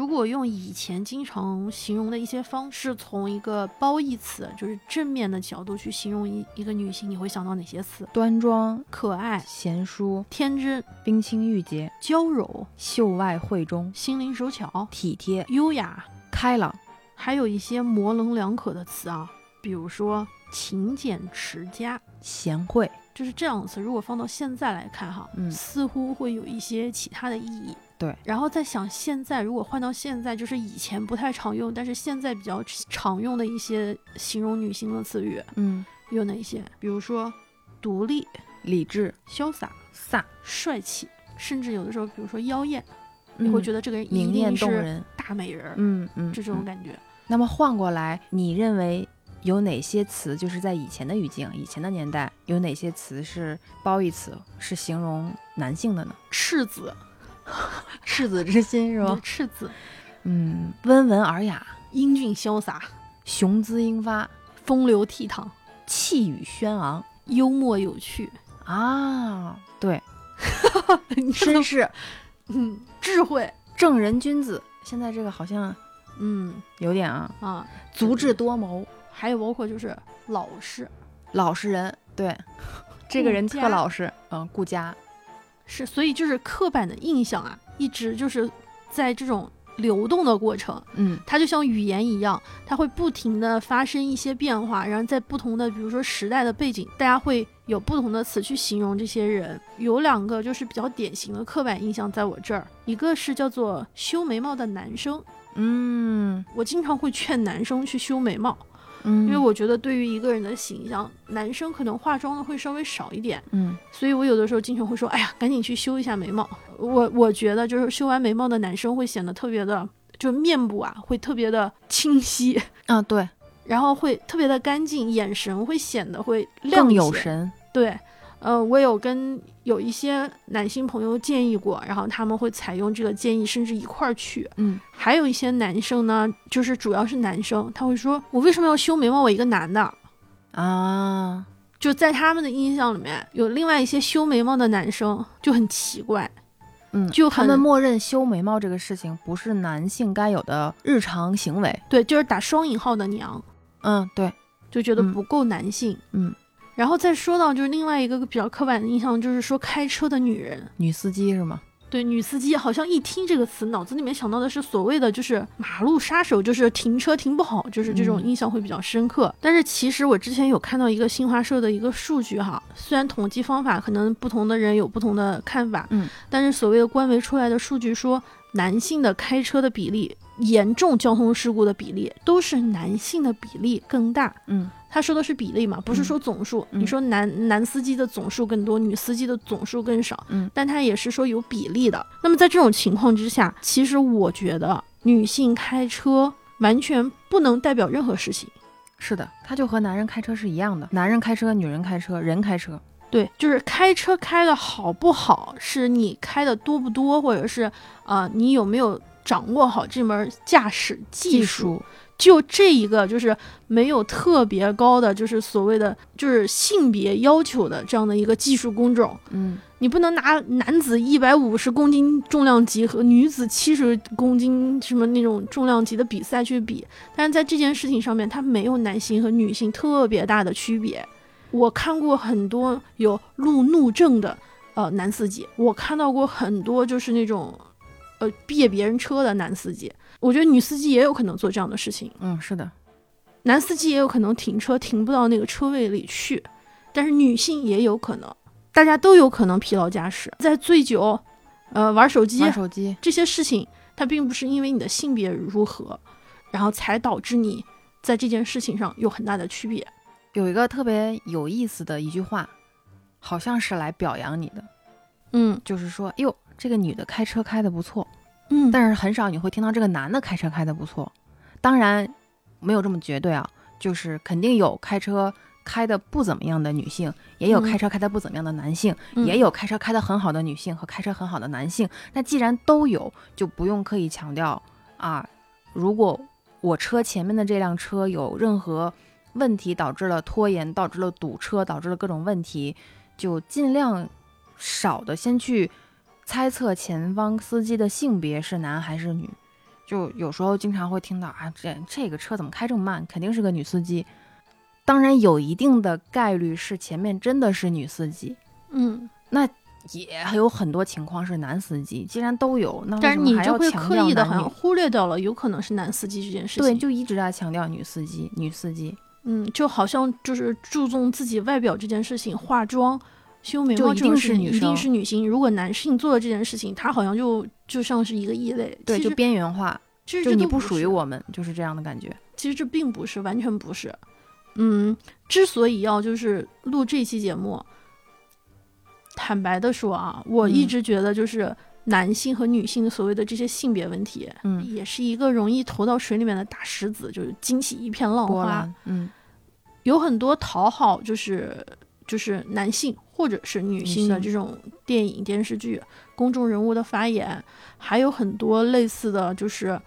如果用以前经常形容的一些方式，从一个褒义词，就是正面的角度去形容一一个女性，你会想到哪些词？端庄、可爱、贤淑、天真、冰清玉洁、娇柔、秀外慧中、心灵手巧、体贴、优雅、开朗，还有一些模棱两可的词啊，比如说勤俭持家。贤惠，就是这样子。如果放到现在来看哈，嗯似乎会有一些其他的意义。对，然后再想现在，如果换到现在，就是以前不太常用，但是现在比较常用的一些形容女性的词语嗯，有哪些？比如说独立、理智、潇洒、飒，帅气，甚至有的时候，比如说妖艳，你你会觉得这个人一明艳定是动人。大美人嗯，嗯嗯，这种嗯感觉。那么换过来，你认为有哪些词，就是在以前的语境、以前的年代，有哪些词是褒义词，是形容男性的呢？赤子 赤子之心是吧？赤子，嗯，温文尔雅，英俊潇洒，雄姿英发，风流倜傥，气宇轩昂。幽默有趣，啊，对，绅士、嗯，智慧，正人君子。现在这个好像嗯有点啊，啊，足智多谋，还有包括就是老实，老实人，对，这个人特老实，嗯，顾家，是，所以就是刻板的印象啊，一直就是在这种流动的过程，嗯它就像语言一样，它会不停的发生一些变化，然后在不同的，比如说时代的背景，大家会有不同的词去形容这些人。有两个就是比较典型的刻板印象在我这儿，一个是叫做修眉毛的男生，嗯我经常会劝男生去修眉毛，嗯，因为我觉得对于一个人的形象，男生可能化妆的会稍微少一点。嗯所以我有的时候经常会说，哎呀，赶紧去修一下眉毛。我我觉得就是修完眉毛的男生会显得特别的，就面部啊会特别的清晰，啊，对，然后会特别的干净，眼神会显得会亮更一些。有神，对，呃，我有跟有一些男性朋友建议过，然后他们会采用这个建议，甚至一块儿去。嗯还有一些男生呢，就是主要是男生，他会说，我为什么要修眉毛？我一个男的。啊，就在他们的印象里面，有另外一些修眉毛的男生就很奇怪，嗯，就他们默认修眉毛这个事情不是男性该有的日常行为。对，就是打双引号的娘，嗯，对，就觉得嗯不够男性。嗯，然后再说到就是另外一个比较刻板的印象，就是说开车的女人，女司机是吗？对女司机，好像一听这个词，脑子里面想到的是所谓的就是马路杀手，就是停车停不好，就是这种嗯印象会比较深刻。但是其实我之前有看到一个新华社的一个数据哈，虽然统计方法可能不同的人有不同的看法，嗯，但是所谓的官媒出来的数据说，男性的开车的比例、严重交通事故的比例都是男性的比例更大。嗯他说的是比例嘛，不是说总数。嗯你说男男司机的总数更多，女司机的总数更少，嗯但他也是说有比例的。那么在这种情况之下，其实我觉得女性开车完全不能代表任何事情。是的，他就和男人开车是一样的，男人开车，女人开车，人开车。对，就是开车开的好不好，是你开的多不多，或者是啊、呃你有没有掌握好这门驾驶技术。就这一个，就是没有特别高的，就是所谓的就是性别要求的这样的一个技术工种，嗯你不能拿男子一百五十公斤重量级和女子七十公斤什么那种重量级的比赛去比，但是在这件事情上面，它没有男性和女性特别大的区别。我看过很多有路怒症的呃男司机，我看到过很多就是那种呃别别人车的男司机。我觉得女司机也有可能做这样的事情，嗯，是的，男司机也有可能停车停不到那个车位里去，但是女性也有可能，大家都有可能疲劳驾驶，在醉酒，呃，玩手机玩手机。这些事情，它并不是因为你的性别如何，然后才导致你在这件事情上有很大的区别。有一个特别有意思的一句话，好像是来表扬你的，嗯。就是说，哟，这个女的开车开的不错，嗯但是很少你会听到这个男的开车开的不错。当然，没有这么绝对啊，就是肯定有开车开的不怎么样的女性，也有嗯开车开的不怎么样的男性，嗯也有开车开的很好的女性和开车很好的男性。那既然都有，就不用刻意强调啊。如果我车前面的这辆车有任何问题，导致了拖延，导致了堵车，导致了各种问题，就尽量少的先去猜测前方司机的性别是男还是女，就有时候经常会听到啊，这这个车怎么开这么慢？肯定是个女司机。当然有一定的概率是前面真的是女司机，嗯，那也有很多情况是男司机。既然都有，那为但是你就会刻意的好？像忽略掉了有可能是男司机这件事情。对，就一直在强调女司机，女司机。嗯，就好像就是注重自己外表这件事情，化妆、修眉毛就一定这种事情一定是女生是女性。如果男性做了这件事情，他好像就就像是一个异类。对，就边缘化，其实就你不属于我们，就是这样的感觉。其实这并不是，完全不是。嗯，之所以要就是录这期节目，坦白的说啊，我一嗯直觉得就是男性和女性所谓的这些性别问题，嗯，也是一个容易投到水里面的大石子，就是惊起一片浪花。嗯，有很多讨好就是就是男性或者是女性的这种电影、电视剧、公众人物的发言，还有很多类似的就是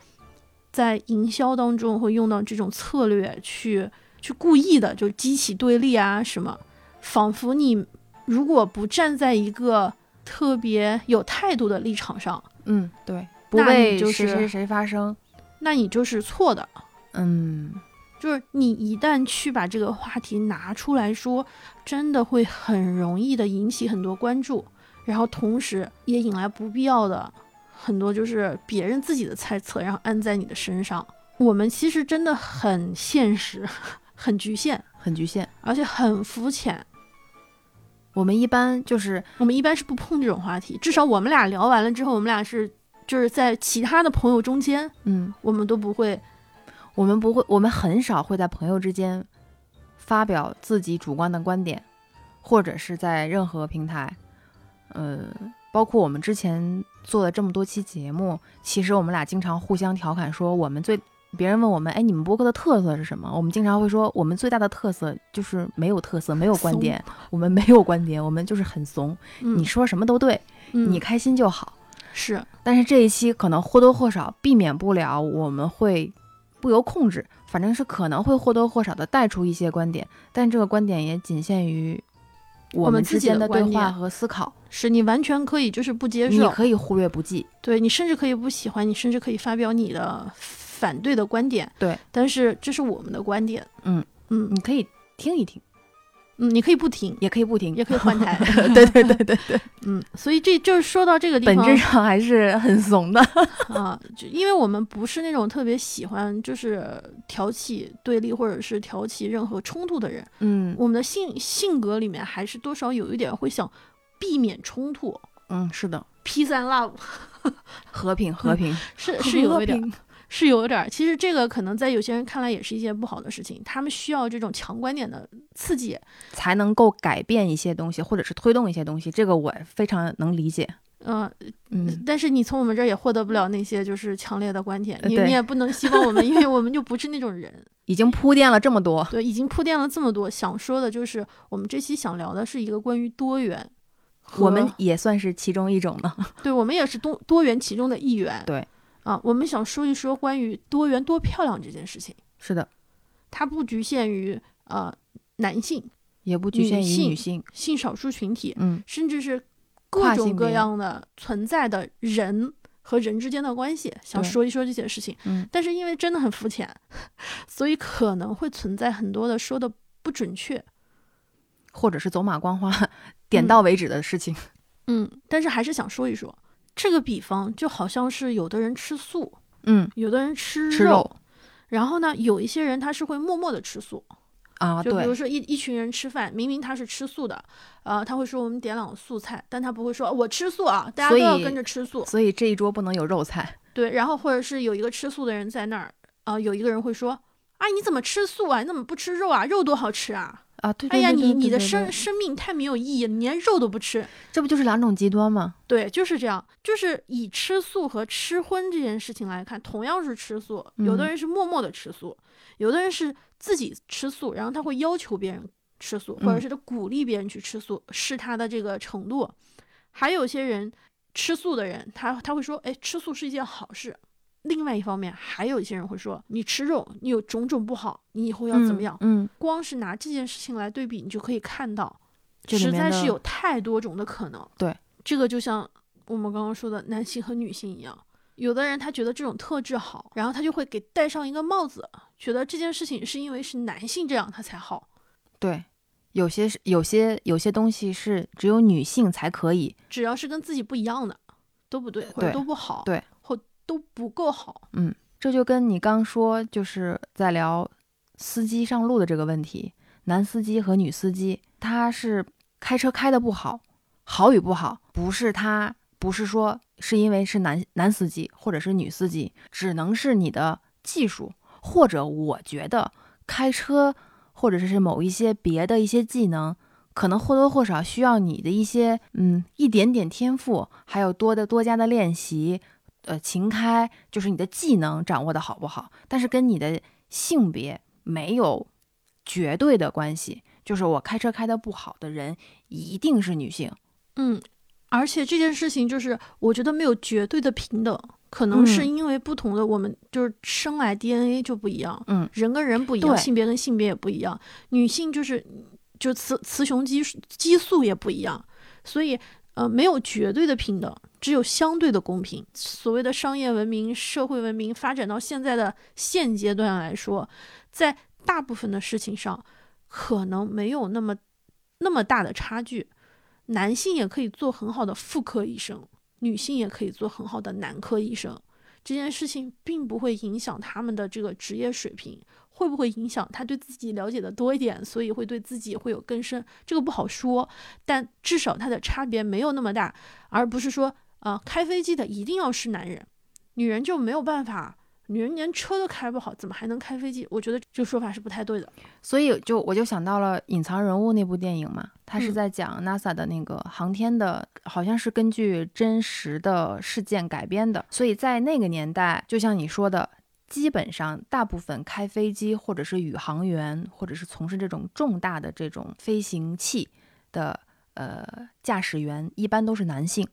在营销当中会用到这种策略去去故意的就激起对立啊什么，仿佛你如果不站在一个特别有态度的立场上，嗯，对，不为就是谁谁谁发声。那你就是错的。嗯，就是你一旦去把这个话题拿出来说，真的会很容易的引起很多关注，然后同时也引来不必要的很多就是别人自己的猜测，然后安在你的身上。我们其实真的很现实，很局限，很局限。而且很肤浅。我们一般就是我们一般是不碰这种话题，至少我们俩聊完了之后，我们俩是就是在其他的朋友中间，嗯，我们都不会我们不会，我们很少会在朋友之间发表自己主观的观点，或者是在任何平台，呃，包括我们之前做了这么多期节目，其实我们俩经常互相调侃说，我们最别人问我们，哎，你们播客的特色是什么？我们经常会说，我们最大的特色就是没有特色，没有观点，我们没有观点，我们就是很怂，嗯。你说什么都对，嗯。你开心就好。是。但是这一期可能或多或少避免不了，我们会不由控制，反正是可能会或多或少的带出一些观点，但这个观点也仅限于我们之间的对话和思考，是，你完全可以就是不接受你，可以忽略不计。对你甚至可以不喜欢，你甚至可以发表你的反对的观点。对，但是这是我们的观点。嗯嗯你可以听一听，嗯，你可以不听，也可以不听，也可以换台。对对对对对，嗯，所以这就是说到这个地方本质上还是很怂的。啊，就因为我们不是那种特别喜欢就是挑起对立或者是挑起任何冲突的人，嗯我们的性性格里面还是多少有一点会想避免冲突嗯，是的，，peace and love 和平和平是是有一点是有点儿，其实这个可能在有些人看来也是一件不好的事情，他们需要这种强观点的刺激。才能够改变一些东西，或者是推动一些东西。这个我非常能理解。嗯、嗯，但是你从我们这儿也获得不了那些就是强烈的观点，你你也不能希望我们，因为我们就不是那种人。已经铺垫了这么多，对，已经铺垫了这么多，想说的就是我们这期想聊的是一个关于多元，我们也算是其中一种呢。对我们也是多多元其中的一员。对啊，我们想说一说关于多元多漂亮这件事情，是的，它不局限于呃男性、也不局限于女性女性。性少数群体，嗯，甚至是各种各样的存在的人和人之间的关系，想说一说这些事情。嗯，但是因为真的很肤浅，所以可能会存在很多的说的不准确。或者是走马观花、点到为止的事情。嗯，但是还是想说一说这个比方，就好像是有的人吃素，嗯，有的人吃吃肉然后呢，有一些人他是会默默的吃素，啊，就比如，说一一群人吃饭，明明他是吃素的，呃，他会说我们点两个素菜，但他不会说我吃素啊，大家都要跟着吃素。所以这一桌不能有肉菜。对，然后或者是有一个吃素的人在那儿，啊、有一个人会说，啊，你怎么吃素啊？你怎么不吃肉啊？肉多好吃啊！啊，对哎呀，对对你你的生生命太没有意义了，你连肉都不吃。这不就是两种极端吗？对，就是这样，就是以吃素和吃荤这件事情来看，同样是吃素，有的嗯人是默默的吃素，有的人是自己吃素，然后他会要求别人吃素，或者嗯是他鼓励别人去吃素，是他的这个程度。还有些人吃素的人，他他会说，哎，吃素是一件好事。另外一方面，还有一些人会说，你吃肉，你有种种不好，你以后要怎么样？嗯？嗯，光是拿这件事情来对比，你就可以看到，实在是有太多种的可能。对，这个就像我们刚刚说的男性和女性一样，有的人他觉得这种特质好，然后他就会给戴上一个帽子，觉得这件事情是因为是男性这样他才好。对，有些是有些有些东西是只有女性才可以，只要是跟自己不一样的都不对，或者都不好，对，或都不够好。嗯，这就跟你刚说就是在聊司机上路的这个问题，男司机和女司机，他是开车开的不好，好与不好，不是他，不是说是因为是男男司机或者是女司机，只能是你的技术，或者我觉得开车或者是某一些别的一些技能。可能或多或少需要你的一些，嗯，一点点天赋，还有多的多加的练习，呃，勤开就是你的技能掌握的好不好，但是跟你的性别没有绝对的关系。就是我开车开的不好的人，一定是女性。嗯，而且这件事情就是我觉得没有绝对的平等，可能是嗯因为不同的我们就是生来 DNA 就不一样，嗯，人跟人不一样，性别跟性别也不一样，女性就是就雌雌雄激素激素也不一样，所以呃没有绝对的平等，只有相对的公平。所谓的商业文明、社会文明发展到现在的现阶段来说，在大部分的事情上可能没有那么那么大的差距。男性也可以做很好的妇科医生，女性也可以做很好的男科医生。这件事情并不会影响他们的这个职业水平，会不会影响他对自己了解的多一点，所以会对自己会有更深，这个不好说。但至少它的差别没有那么大，而不是说啊、呃开飞机的一定要是男人，女人就没有办法，女人连车都开不好，怎么还能开飞机？我觉得这个说法是不太对的。所以就我就想到了《隐藏人物》那部电影嘛，他是嗯在讲 NASA 的那个航天的，好像是根据真实的事件改编的。所以在那个年代，就像你说的，基本上大部分开飞机或者是宇航员，或者是从事这种重大的这种飞行器的呃驾驶员，一般都是男性。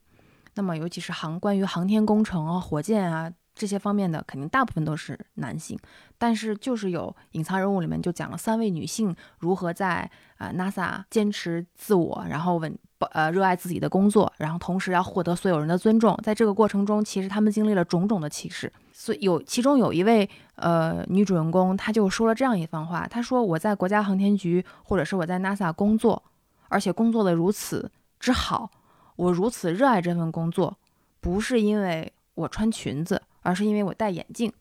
那么尤其是航关于航天工程啊、火箭啊这些方面的，肯定大部分都是男性。但是就是有隐藏人物里面就讲了三位女性如何在啊、呃 NASA 坚持自我，然后稳呃热爱自己的工作，然后同时要获得所有人的尊重。在这个过程中，其实他们经历了种种的歧视。所以有其中有一位呃女主人公，她就说了这样一番话，她说我在国家航天局或者是我在 NASA 工作，而且工作的如此之好，我如此热爱这份工作，不是因为我穿裙子，而是因为我戴眼镜。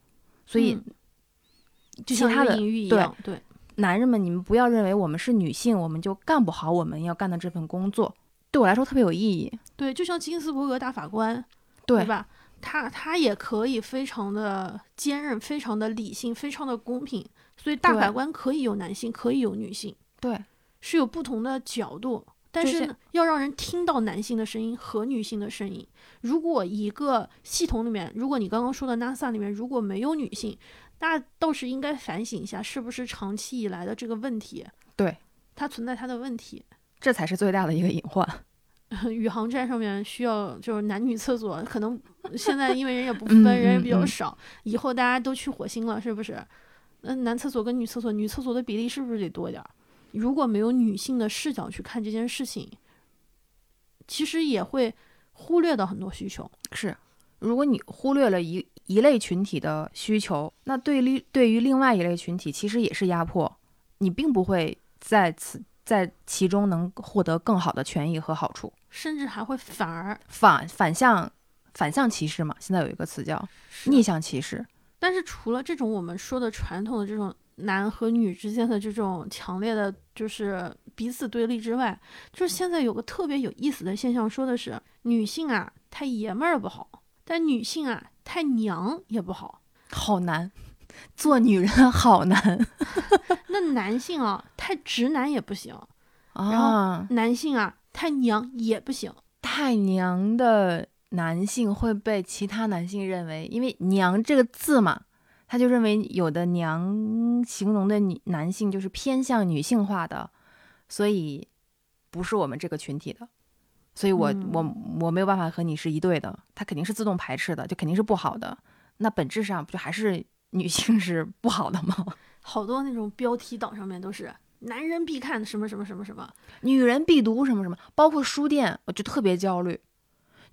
所以嗯就像他的对样，对，男人们，你们不要认为我们是女性，我们就干不好我们要干的这份工作。对我来说特别有意义。对，就像金斯伯格大法官，对吧？他他也可以非常的坚韧，非常的理性，非常的公平。所以大法官可以有男性，可以有女性，对是有不同的角度。但是呢，要让人听到男性的声音和女性的声音。如果一个系统里面，如果你刚刚说的 NASA 里面如果没有女性，那倒是应该反省一下，是不是长期以来的这个问题，对，它存在它的问题。这才是最大的一个隐患。宇航站上面需要就是男女厕所，可能 现在因为人也不分，嗯人也比较少，以后大家都去火星了，是不是？那男厕所跟女厕所，女厕所的比例是不是得多一点儿？如果没有女性的视角去看这件事情，其实也会忽略到很多需求。是，如果你忽略了一一类群体的需求，那对于对于另外一类群体其实也是压迫，你并不会在此在其中能获得更好的权益和好处，甚至还会反而反反向反向歧视嘛，现在有一个词叫逆向歧视。但是除了这种我们说的传统的这种男和女之间的这种强烈的，就是彼此对立之外，就是现在有个特别有意思的现象，说的是女性啊太爷们儿不好，但女性啊太娘也不好。好难，做女人好难 那男性啊太直男也不行，啊！男性啊太娘也不行。太娘的男性会被其他男性认为，因为“娘”这个字嘛，他就认为有的“娘”形容的女男性就是偏向女性化的，所以不是我们这个群体的。所以我、嗯我我没有办法和你是一对的，他肯定是自动排斥的，就肯定是不好的。那本质上不就还是女性是不好的吗？好多那种标题党上面都是男人必看什么什么什么什么，女人必读什么什么，包括书店，我就特别焦虑。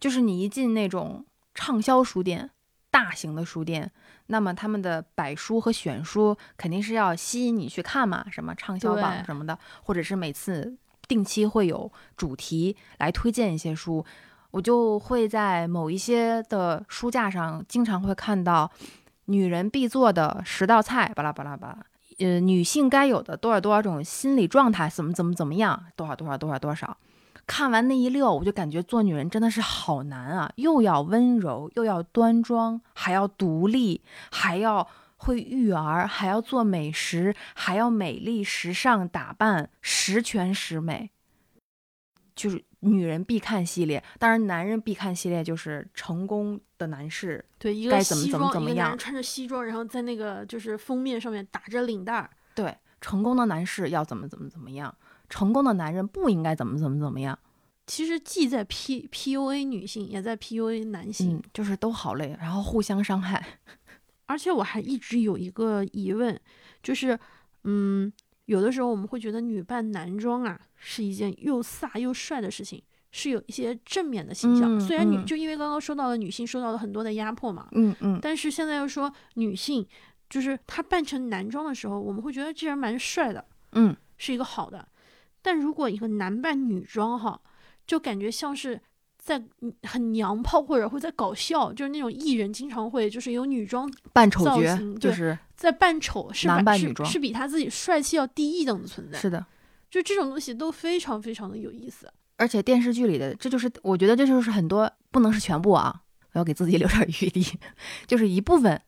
就是你一进那种畅销书店，大型的书店，那么他们的摆书和选书肯定是要吸引你去看嘛，什么畅销榜什么的，或者是每次定期会有主题来推荐一些书，我就会在某一些的书架上经常会看到女人必做的十道菜，巴拉巴拉巴拉。呃，女性该有的多少多少种心理状态，怎么怎么怎么样，多少多少多少多少。看完那一溜，我就感觉做女人真的是好难啊！又要温柔，又要端庄，还要独立，还要会育儿，还要做美食，还要美丽时尚打扮，十全十美。就是女人必看系列，当然男人必看系列就是成功的男士。对，一个该怎么西装，怎么怎么样一个男人穿着西装，然后在那个就是封面上面打着领带儿。对，成功的男士要怎么怎么怎么样，成功的男人不应该怎么怎么怎么样。其实既在 P PUA 女性，也在 PUA 男性。嗯，就是都好累，然后互相伤害。而且我还一直有一个疑问，就是，嗯，有的时候我们会觉得女扮男装啊是一件又飒又帅的事情，是有一些正面的形象。嗯虽然女、嗯就因为刚刚说到了女性受到了很多的压迫嘛，嗯嗯，但是现在又说女性就是她扮成男装的时候，我们会觉得这人蛮帅的，嗯，是一个好的。但如果一个男扮女装哈，就感觉像是在嗯很娘炮或者会在搞笑，就是那种艺人经常会就是有女装扮丑角型就是在扮丑，是男扮女装是比他自己帅气要低一等的存在。是的。就这种东西都非常非常的有意思。而且电视剧里的，这就是我觉得这就是很多不能是全部啊，我要给自己留点余地，就是一部分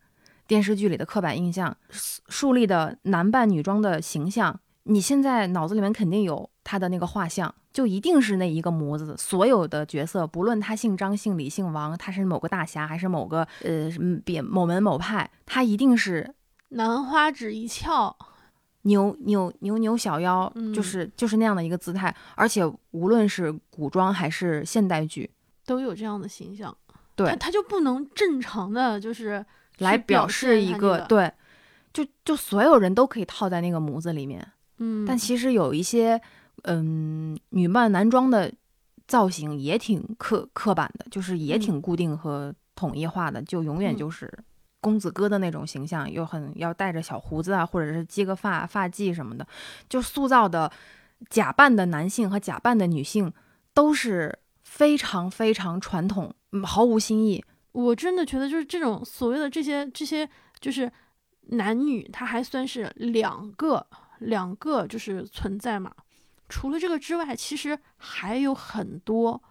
电视剧里的刻板印象树树立的男扮女装的形象，你现在脑子里面肯定有他的那个画像，就一定是那一个模子。所有的角色，不论他姓张、姓李、姓王，他是某个大侠还是某个呃嗯别某门某派，他一定是兰花指一翘，扭扭扭扭小腰，嗯就是就是那样的一个姿态。而且无论是古装还是现代剧，都有这样的形象。对他他就不能正常的就是来表示一个对，就就所有人都可以套在那个模子里面。嗯，但其实有一些嗯女扮男装的造型也挺刻刻板的，就是也嗯。挺固定和统一化的，就永远嗯。就是公子哥的那种形象，又很要带着小胡子啊，或者是接个发发髻什么的，就塑造的假扮的男性和假扮的女性都是非常非常传统，嗯毫无新意。我真的觉得就是这种所谓的这些这些就是男女，他还算是两个两个就是存在嘛。除了这个之外，其实还有很多。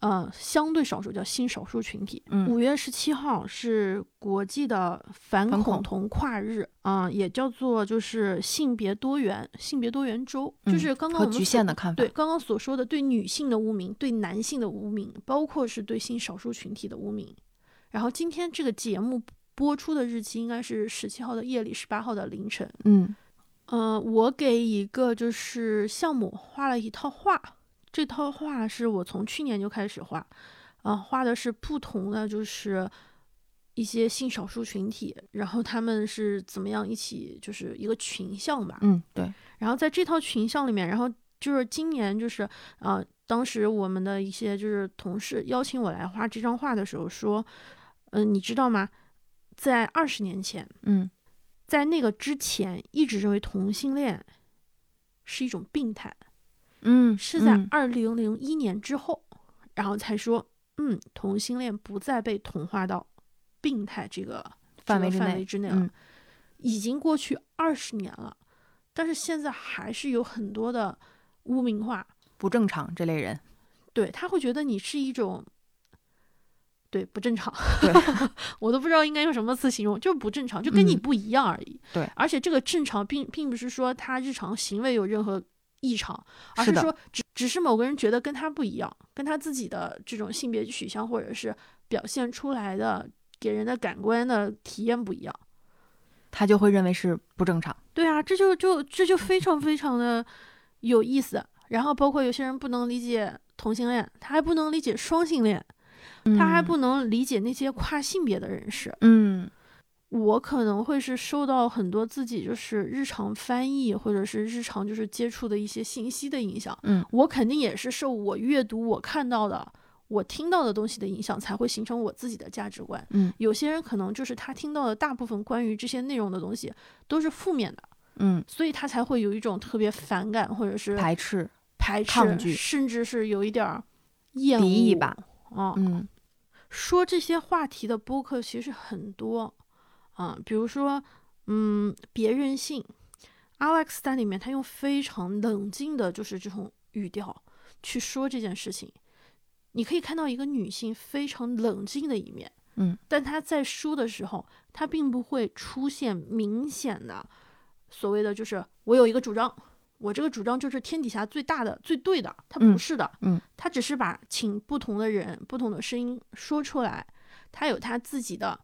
呃，相对少数叫新少数群体。嗯五月十七号是国际的反反恐恐同跨日啊、也叫做就是性别多元性别多元周，就嗯是刚刚我们局限的看法对，刚刚所说的对女性的污名，对男性的污名，包括是对性少数群体的污名。然后今天这个节目播出的日期应该是十七号的夜里，十八号的凌晨。嗯呃，我给一个就是项目画了一套画，这套画是我从去年就开始画，啊、画的是不同的就是一些性少数群体，然后他们是怎么样一起就是一个群像吧，嗯，对，然后在这套群像里面，然后就是今年就是呃，当时我们的一些就是同事邀请我来画这张画的时候说，嗯、你知道吗？在二十年前，嗯在那个之前，一直认为同性恋是一种病态，嗯，是在嗯二零零一年之后，然后才说，嗯，同性恋不再被同化到病态这个范围范围之内了。嗯已经过去二十年了，但是现在还是有很多的污名化，不正常这类人，对他会觉得你是一种。对，不正常。对 我都不知道应该用什么词形容，就是不正常，就跟你嗯不一样而已。对而且这个正常并并不是说他日常行为有任何异常，而是说只只是某个人觉得跟他不一样，跟他自己的这种性别取向或者是表现出来的给人的感官的体验不一样。他就会认为是不正常。对啊，这就就这就非常 非常的有意思。然后包括有些人不能理解同性恋，他还不能理解双性恋，他还不能理解那些跨性别的人士。嗯我可能会是受到很多自己就是日常翻译或者是日常就是接触的一些信息的影响。嗯我肯定也是受我阅读我看到的，我听到的东西的影响，才会形成我自己的价值观。嗯有些人可能就是他听到的大部分关于这些内容的东西都是负面的，嗯，所以他才会有一种特别反感或者是排斥，排斥，抗拒甚至是有一点儿厌恶吧。啊、嗯说这些话题的播客其实很多啊，比如说，嗯，别任性，Alex 在里面他用非常冷静的，就是这种语调去说这件事情，你可以看到一个女性非常冷静的一面，嗯，但她在说的时候，她并不会出现明显的所谓的就是我有一个主张。我这个主张就是天底下最大的、最对的，他不嗯是的，嗯，他只是把请不同的人、不同的声音说出来，他有他自己的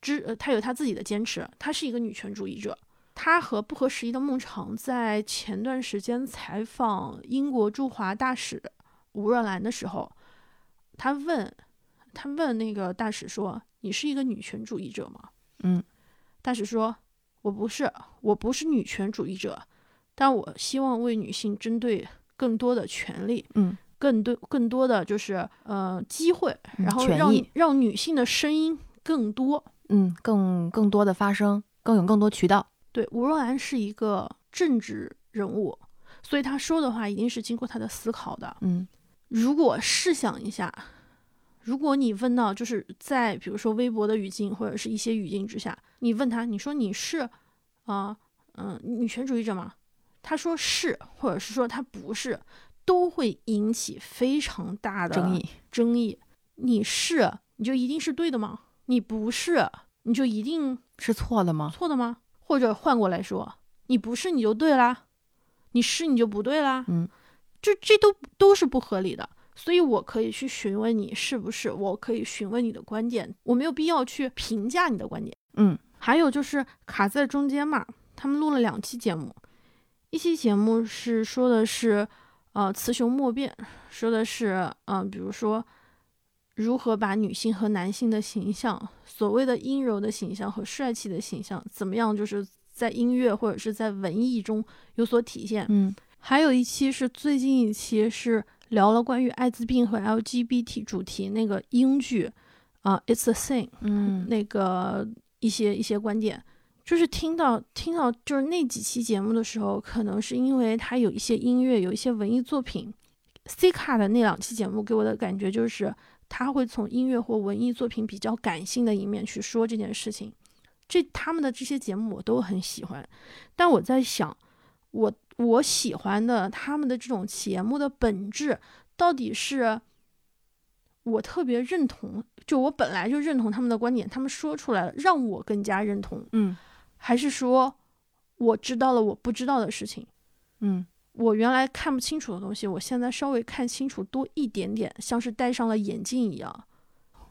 知，呃，他有他自己的坚持，他是一个女权主义者。他和不合时宜的孟尝在前段时间采访英国驻华大使吴若兰的时候，他问，他问那个大使说：“你是一个女权主义者吗？”嗯，大使说：“我不是，我不是女权主义者，但我希望为女性针对更多的权利，嗯，更多更多的就是呃机会，嗯然后让让女性的声音更多。嗯，更更多的发声，更有更多渠道。对，吴若兰是一个政治人物，所以她说的话一定是经过她的思考的。嗯如果试想一下，如果你问到就是在比如说微博的语境或者是一些语境之下，你问他，你说你是啊嗯、女权主义者吗？他说是，或者是说他不是，都会引起非常大的争议。争议。你是，你就一定是对的吗？你不是，你就一定是错的吗？错的吗？或者换过来说，你不是你就对啦，你是你就不对啦。嗯，这这都都是不合理的。所以我可以去询问你是不是，我可以询问你的观点，我没有必要去评价你的观点。嗯还有就是卡在中间嘛，他们录了两期节目，一期节目是说的是，呃，雌雄莫辨，说的是，嗯、比如说如何把女性和男性的形象，所谓的阴柔的形象和帅气的形象，怎么样，就是在音乐或者是在文艺中有所体现。嗯还有一期是最近一期是聊了关于艾滋病和 LGBT 主题那个英剧，啊、i t s a Thing，嗯那个一些一些观点，就是听到听到就是那几期节目的时候，可能是因为他有一些音乐，有一些文艺作品。C 卡的那两期节目给我的感觉就是，他会从音乐或文艺作品比较感性的一面去说这件事情。这他们的这些节目我都很喜欢，但我在想，我我喜欢的他们的这种节目的本质到底是我特别认同，就我本来就认同他们的观点，他们说出来了，让我更加认同，嗯还是说我知道了我不知道的事情，嗯我原来看不清楚的东西，我现在稍微看清楚多一点点，像是戴上了眼镜一样，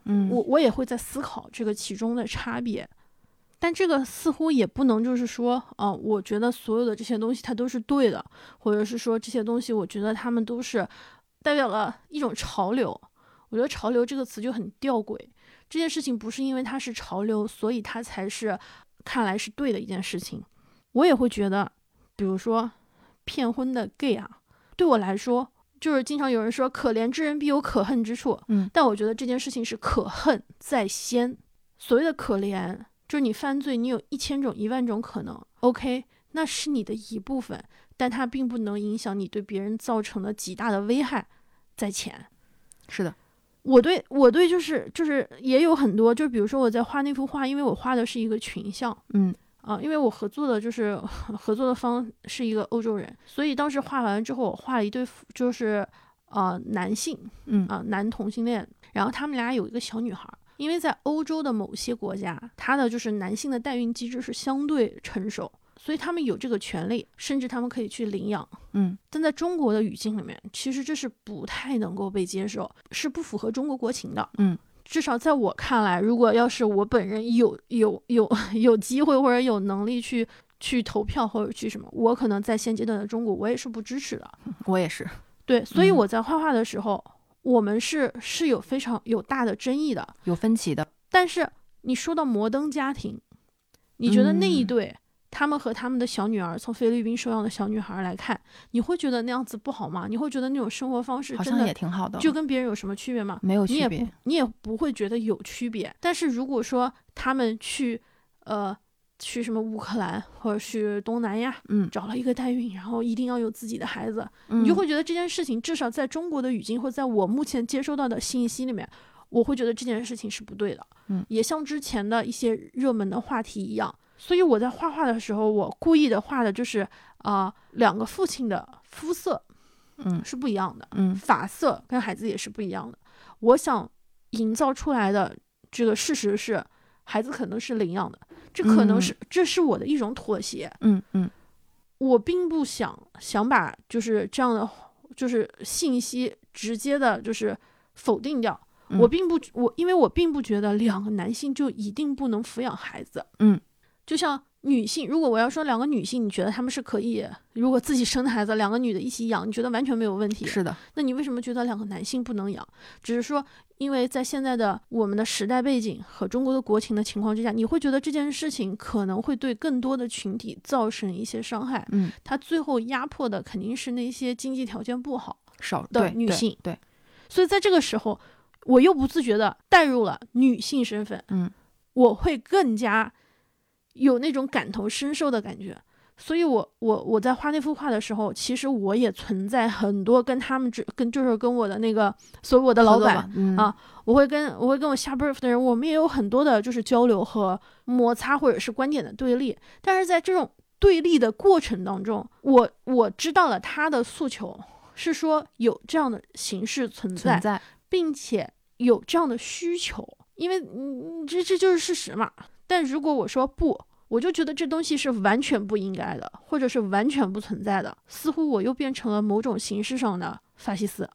嗯，我我也会在思考这个其中的差别。但这个似乎也不能就是说，哦、我觉得所有的这些东西它都是对的，或者是说这些东西我觉得他们都是代表了一种潮流。我觉得“潮流”这个词就很吊诡。这件事情不是因为它是潮流，所以它才是看来是对的一件事情。我也会觉得，比如说骗婚的 gay 啊，对我来说，就是经常有人说“可怜之人必有可恨之处”，嗯，但我觉得这件事情是可恨在先。所谓的可怜，就是你犯罪，你有一千种、一万种可能，OK，那是你的一部分，但它并不能影响你对别人造成的极大的危害在前。是的，我对我对就是就是也有很多，就比如说我在画那幅画，因为我画的是一个群像。嗯。啊、因为我合作的就是合作的方是一个欧洲人，所以当时画完之后，我画了一对夫就是呃男性嗯。啊、男同性恋，然后他们俩有一个小女孩儿。因为在欧洲的某些国家，他的就是男性的代孕机制是相对成熟，所以他们有这个权利，甚至他们可以去领养。嗯但在中国的语境里面，其实这是不太能够被接受，是不符合中国国情的。嗯，至少在我看来，如果要是我本人有 有有有机会或者有能力去去投票或者去什么，我可能在现阶段的中国，我也是不支持的。我也是。对，所以嗯我在画画的时候，我们是是有非常有大的争议的。有分歧的。但是你说到摩登家庭，你觉得那一嗯对他们和他们的小女儿从菲律宾收养的小女孩来看，你会觉得那样子不好吗？你会觉得那种生活方式好像也真的挺好的，就跟别人有什么区别吗？没有区别你也不。你也不会觉得有区别。但是如果说他们去呃去什么乌克兰或者去东南亚嗯，找了一个代孕，然后一定要有自己的孩子，你你就会觉得这件事情至少在中国的语境或在我目前接收到的信息里面，我会觉得这件事情是不对的。嗯也像之前的一些热门的话题一样，所以我在画画的时候，我故意的画的就是啊、两个父亲的肤色嗯是不一样的，嗯发色跟孩子也是不一样的。我想营造出来的这个事实是，孩子可能是领养的，这可能是、这是我的一种妥协。嗯嗯我并不想想把就是这样的就是信息直接的就是否定掉。嗯我并不我因为我并不觉得两个男性就一定不能抚养孩子。嗯，就像女性，如果我要说两个女性，你觉得她们是可以，如果自己生的孩子两个女的一起养，你觉得完全没有问题？是的，那你为什么觉得两个男性不能养？只是说，因为在现在的我们的时代背景和中国的国情的情况之下，你会觉得这件事情可能会对更多的群体造成一些伤害。嗯，它最后压迫的肯定是那些经济条件不好。少的女性对，所以在这个时候，我又不自觉的带入了女性身份，嗯我会更加有那种感同身受的感觉。所以我，我我在画那幅画的时候，其实我也存在很多跟他们之跟就是跟我的那个所谓我的老板啊我会跟我会跟我下 brief 的人，我们也有很多的就是交流和摩擦，或者是观点的对立。但是在这种对立的过程当中，我我知道了他的诉求是说有这样的形式存在，存在，并且有这样的需求，因为嗯这这就是事实嘛。但如果我说不，我就觉得这东西是完全不应该的，或者是完全不存在的，似乎我又变成了某种形式上的法西斯。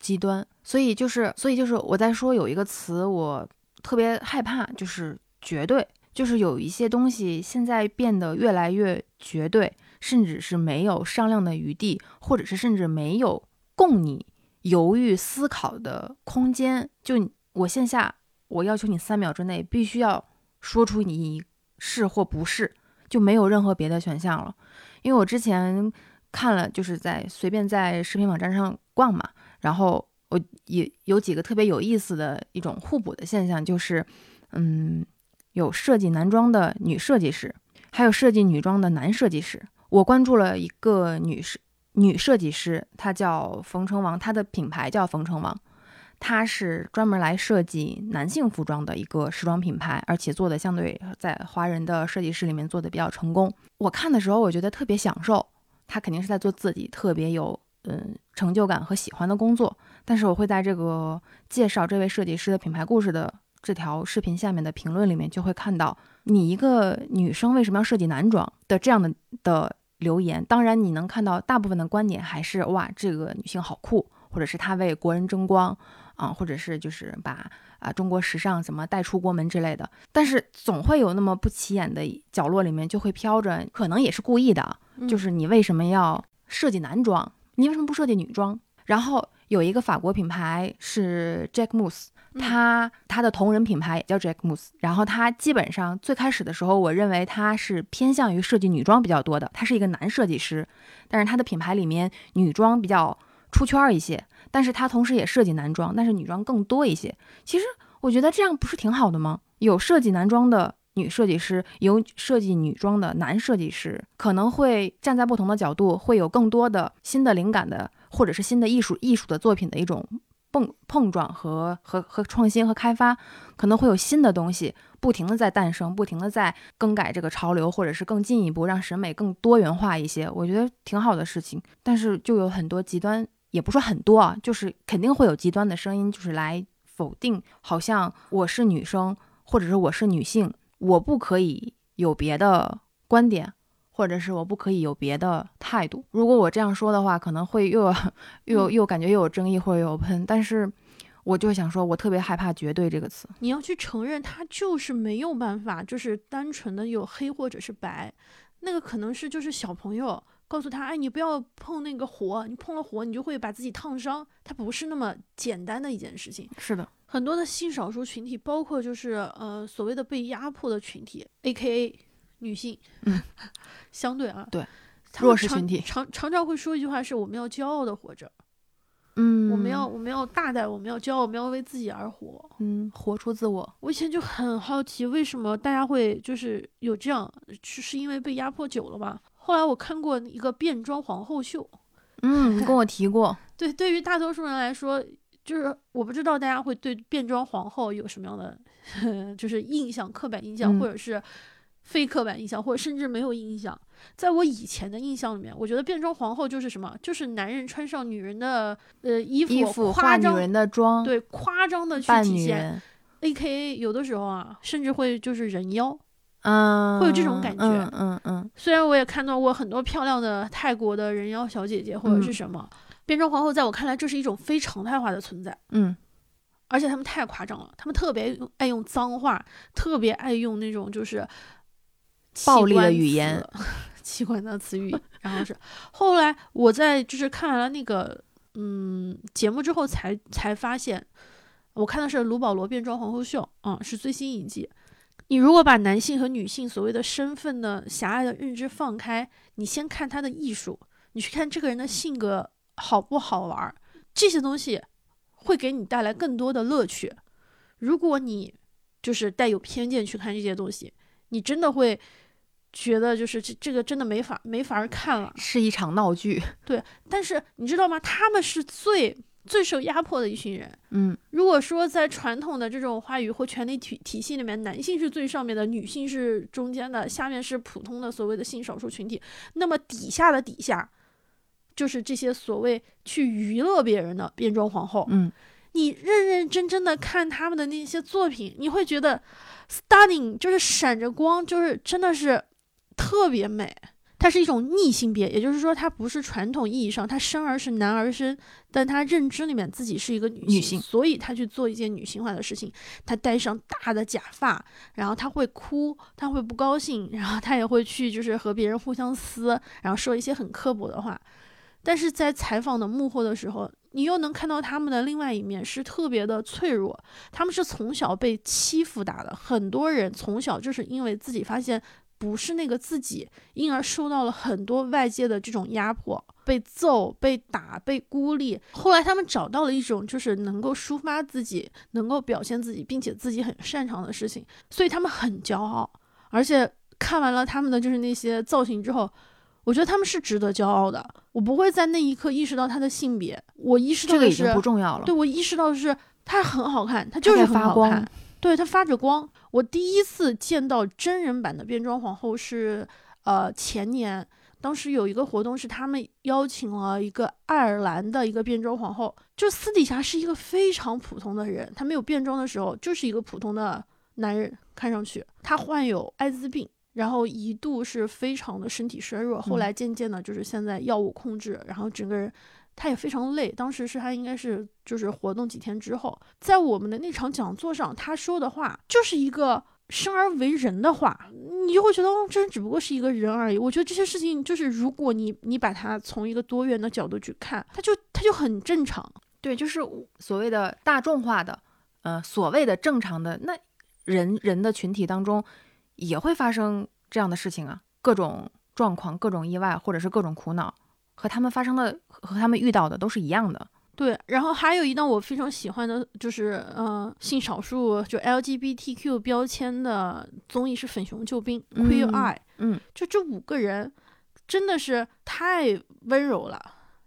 极端，所以就是，所以就是我在说有一个词，我特别害怕，就是绝对，就是有一些东西现在变得越来越绝对，甚至是没有商量的余地，或者是甚至没有供你犹豫思考的空间。就我线下，我要求你三秒之内必须要说出你是或不是，就没有任何别的选项了。因为我之前看了，就是在随便在视频网站上逛嘛。然后我也有几个特别有意思的一种互补的现象，就是，嗯，有设计男装的女设计师，还有设计女装的男设计师。我关注了一个女设女设计师，她叫冯成王，她的品牌叫冯成王，她是专门来设计男性服装的一个时装品牌，而且做的相对在华人的设计师里面做的比较成功。我看的时候，我觉得特别享受，她肯定是在做自己特别有。嗯，成就感和喜欢的工作，但是我会在这个介绍这位设计师的品牌故事的这条视频下面的评论里面，就会看到你一个女生为什么要设计男装的这样的的留言。当然，你能看到大部分的观点还是哇，这个女性好酷，或者是她为国人争光啊，或者是就是把啊中国时尚怎么带出国门之类的。但是总会有那么不起眼的角落里面就会飘着，可能也是故意的，嗯就是你为什么要设计男装？你为什么不设计女装？然后有一个法国品牌是 Jack Moose，嗯他他的同人品牌也叫 Jack Moose。然后他基本上最开始的时候，我认为他是偏向于设计女装比较多的，他是一个男设计师，但是他的品牌里面女装比较出圈一些，但是他同时也设计男装，但是女装更多一些。其实我觉得这样不是挺好的吗？有设计男装的。女设计师有设计女装的男设计师，可能会站在不同的角度，会有更多的新的灵感的，或者是新的艺术艺术的作品的一种碰碰撞和和和创新和开发，可能会有新的东西不停的在诞生，不停的在更改这个潮流，或者是更进一步让审美更多元化一些，我觉得挺好的事情。但是就有很多极端，也不说很多啊，就是肯定会有极端的声音，就是来否定，好像我是女生，或者是我是女性。我不可以有别的观点，或者是我不可以有别的态度。如果我这样说的话，可能会又有又又感觉又有争议或者又有喷。但是我就想说，我特别害怕“绝对”这个词。你要去承认，它就是没有办法，就是单纯的有黑或者是白，那个可能是就是小朋友告诉他，哎，你不要碰那个火，你碰了火，你就会把自己烫伤。它不是那么简单的一件事情。是的，很多的性少数群体，包括就是呃所谓的被压迫的群体，A K A 女性，嗯，相对啊，对弱势群体常常常会说一句话是：我们要骄傲的活着，嗯我们要我们要大胆，我们要骄傲，我们要为自己而活。嗯活出自我，我以前就很好奇，为什么大家会就是有这样，是是因为被压迫久了吗？后来我看过一个变装皇后秀，嗯，你跟我提过，对，对于大多数人来说，就是我不知道大家会对变装皇后有什么样的，就是印象、刻板印象，嗯或者是非刻板印象，或者甚至没有印象。在我以前的印象里面，我觉得变装皇后就是什么，就是男人穿上女人的呃衣服，衣服化夸张，女人的妆，对，夸张的去体现。A K A 有的时候啊，甚至会就是人妖。嗯，会有这种感觉嗯嗯嗯虽然我也看到过很多漂亮的泰国的人妖小姐姐或者是嗯什么、变装皇后，在我看来这是一种非常态化的存在。嗯而且他们太夸张了，他们特别爱用脏话，特别爱用那种就是暴力的语言，奇怪的词语。然后是后来我在就是看完了那个嗯节目之后才才发现，我看的是卢保罗变装皇后秀啊、是最新一季。你如果把男性和女性所谓的身份的狭隘的认知放开，你先看他的艺术，你去看这个人的性格好不好玩儿，这些东西会给你带来更多的乐趣。如果你就是带有偏见去看这些东西，你真的会觉得就是这这个真的没法没法儿看了。是一场闹剧，对但是你知道吗？他们是最最受压迫的一群人。嗯如果说在传统的这种话语或权力体体系里面，男性是最上面的，女性是中间的，下面是普通的所谓的性少数群体，那么底下的底下，就是这些所谓去娱乐别人的变装皇后。嗯你认认真真的看他们的那些作品，你会觉得 stunning，就是闪着光，就是真的是特别美。它是一种逆性别，也就是说，它不是传统意义上他生而是男儿身，但他认知里面自己是一个女性，女性所以他去做一件女性化的事情。他戴上大的假发，然后他会哭，他会不高兴，然后他也会去就是和别人互相撕，然后说一些很刻薄的话。但是在采访的幕后的时候，你又能看到他们的另外一面是特别的脆弱。他们是从小被欺负大的，很多人从小就是因为自己发现不是那个自己，因而受到了很多外界的这种压迫，被揍、被打、被孤立。后来他们找到了一种就是能够抒发自己、能够表现自己，并且自己很擅长的事情，所以他们很骄傲。而且看完了他们的就是那些造型之后，我觉得他们是值得骄傲的。我不会在那一刻意识到他的性别，我意识到的是这个已经不重要了。对我意识到的是，他很好看，他就是很发光好看，对，他发着光。我第一次见到真人版的变装皇后是呃前年，当时有一个活动是他们邀请了一个爱尔兰的一个变装皇后，就私底下是一个非常普通的人，他没有变装的时候就是一个普通的男人，看上去他患有艾滋病。然后一度是非常的身体衰弱，后嗯来渐渐的就是现在药物控制，然后整个人他也非常累。当时是他应该是就是活动几天之后，在我们的那场讲座上，他说的话就是一个生而为人的话，你就会觉得哦，这人只不过是一个人而已。我觉得这些事情就是，如果你你把它从一个多元的角度去看，他就他就很正常。对，就是所谓的大众化的，呃，所谓的正常的那人人的群体当中，也会发生这样的事情啊，各种状况、各种意外，或者是各种苦恼，和他们发生的和他们遇到的都是一样的。对，然后还有一档我非常喜欢的，就是呃性少数就 LGBTQ 标签的综艺是《粉熊救兵》嗯 Queer Eye，嗯就这五个人真的是太温柔了，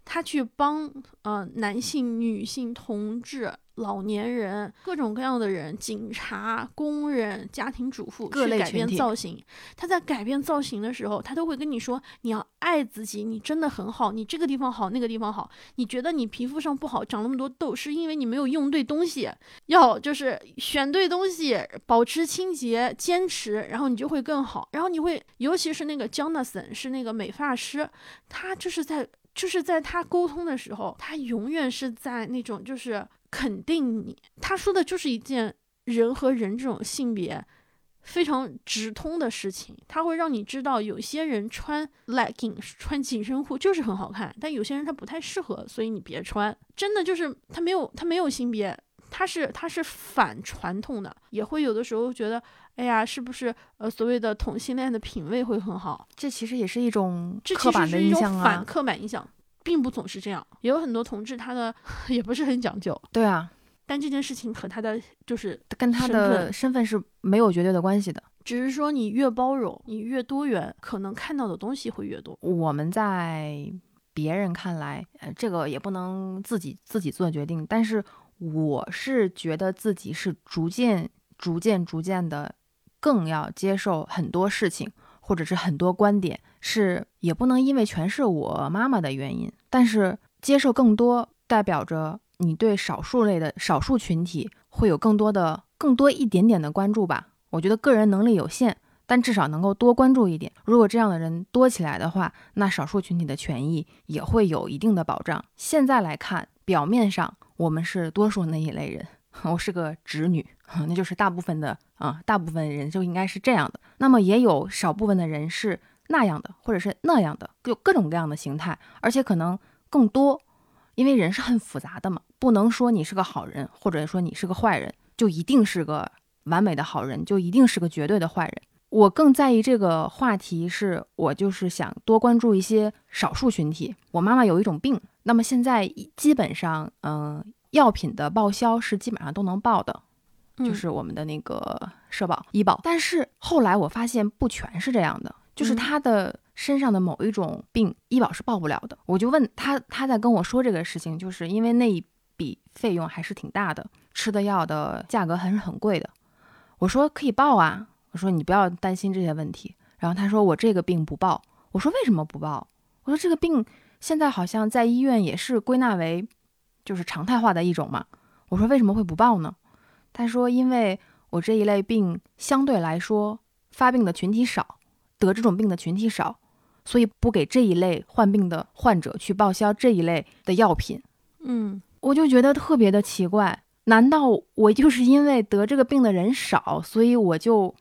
他去帮呃男性、女性、同志、老年人各种各样的人，警察、工人、家庭主妇各去改变造型。他在改变造型的时候，他都会跟你说：“你要爱自己，你真的很好，你这个地方好，那个地方好。你觉得你皮肤上不好，长那么多痘，是因为你没有用对东西，要就是选对东西，保持清洁，坚持，然后你就会更好。然后你会，尤其是那个 Jonathan 是那个美发师，他就是在就是在他沟通的时候，他永远是在那种就是肯定你，他说的就是一件人和人这种性别。非常直通的事情，他会让你知道，有些人穿 legging 穿紧身裤就是很好看，但有些人他不太适合，所以你别穿。真的就是他没有他没有性别，他是他是反传统的，也会有的时候觉得，哎呀，是不是呃所谓的同性恋的品味会很好？这其实也是一种这刻板其实是一种的印象反啊。刻板印象，并不总是这样。也有很多同志他的 也不是很讲究，对啊，但这件事情和他的就是跟他的身份是没有绝对的关系的。只是说你越包容，你越多元，可能看到的东西会越多。我们在别人看来，呃，这个也不能自己自己做决定，但是我是觉得自己是逐渐、逐渐、逐渐的更要接受很多事情，或者是很多观点，是也不能因为全是我妈妈的原因，但是接受更多，代表着你对少数类的少数群体会有更多的、更多一点点的关注吧。我觉得个人能力有限，但至少能够多关注一点。如果这样的人多起来的话，那少数群体的权益也会有一定的保障。现在来看，表面上我们是多数那一类人，我是个直女，那就是大部分的啊，大部分人就应该是这样的。那么也有少部分的人是那样的，或者是那样的，有各种各样的形态，而且可能更多，因为人是很复杂的嘛，不能说你是个好人，或者说你是个坏人，就一定是个完美的好人，就一定是个绝对的坏人。我更在意这个话题是，我就是想多关注一些少数群体。我妈妈有一种病，那么现在基本上，嗯、药品的报销是基本上都能报的，就嗯是我们的那个社保、医保。但是后来我发现不全是这样的，就是他的身上的某一种病，医保是报不了的。我就问他，他在跟我说这个事情，就是因为那一笔费用还是挺大的，吃的药的价格还是很贵的。我说可以报啊，我说你不要担心这些问题。然后他说我这个病不报，我说为什么不报？我说这个病现在好像在医院也是归纳为就是常态化的一种嘛。我说为什么会不报呢？他说因为我这一类病相对来说发病的群体少，得这种病的群体少，所以不给这一类患病的患者去报销这一类的药品。嗯，我就觉得特别的奇怪，难道我就是因为得这个病的人少，所以我就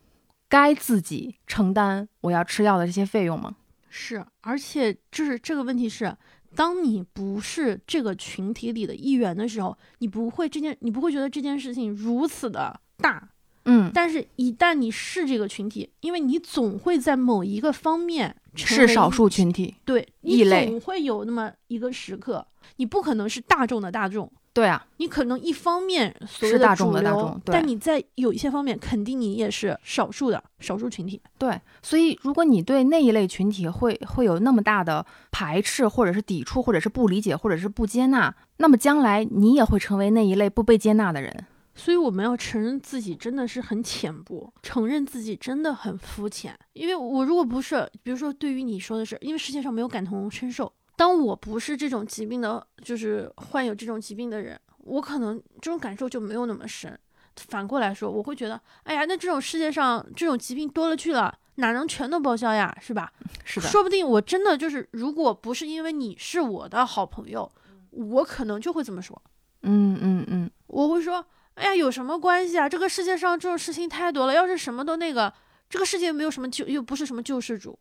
该自己承担我要吃药的这些费用吗？是，而且就是这个问题是，当你不是这个群体里的一员的时候，你不会这件，你不会觉得这件事情如此的大。嗯，但是，一旦你是这个群体，因为你总会在某一个方面是少数群体。对，你异类总会有那么一个时刻，你不可能是大众的大众，对啊，你可能一方面是大众的大众但你在有一些方面，肯定你也是少数的少数群体。对，所以如果你对那一类群体会会有那么大的排斥，或者是抵触，或者是不理解，或者是不接纳，那么将来你也会成为那一类不被接纳的人。所以我们要承认自己真的是很浅薄，承认自己真的很肤浅。因为我如果不是，比如说对于你说的是，因为世界上没有感同身受，当我不是这种疾病的，就是患有这种疾病的人，我可能这种感受就没有那么深。反过来说，我会觉得，哎呀，那这种世界上这种疾病多了去了，哪能全都报销呀，是吧？是的，说不定我真的就是，如果不是因为你是我的好朋友，我可能就会这么说。嗯嗯嗯，我会说，哎呀，有什么关系啊？这个世界上这种事情太多了，要是什么都那个，这个世界没有什么救，又不是什么救世主，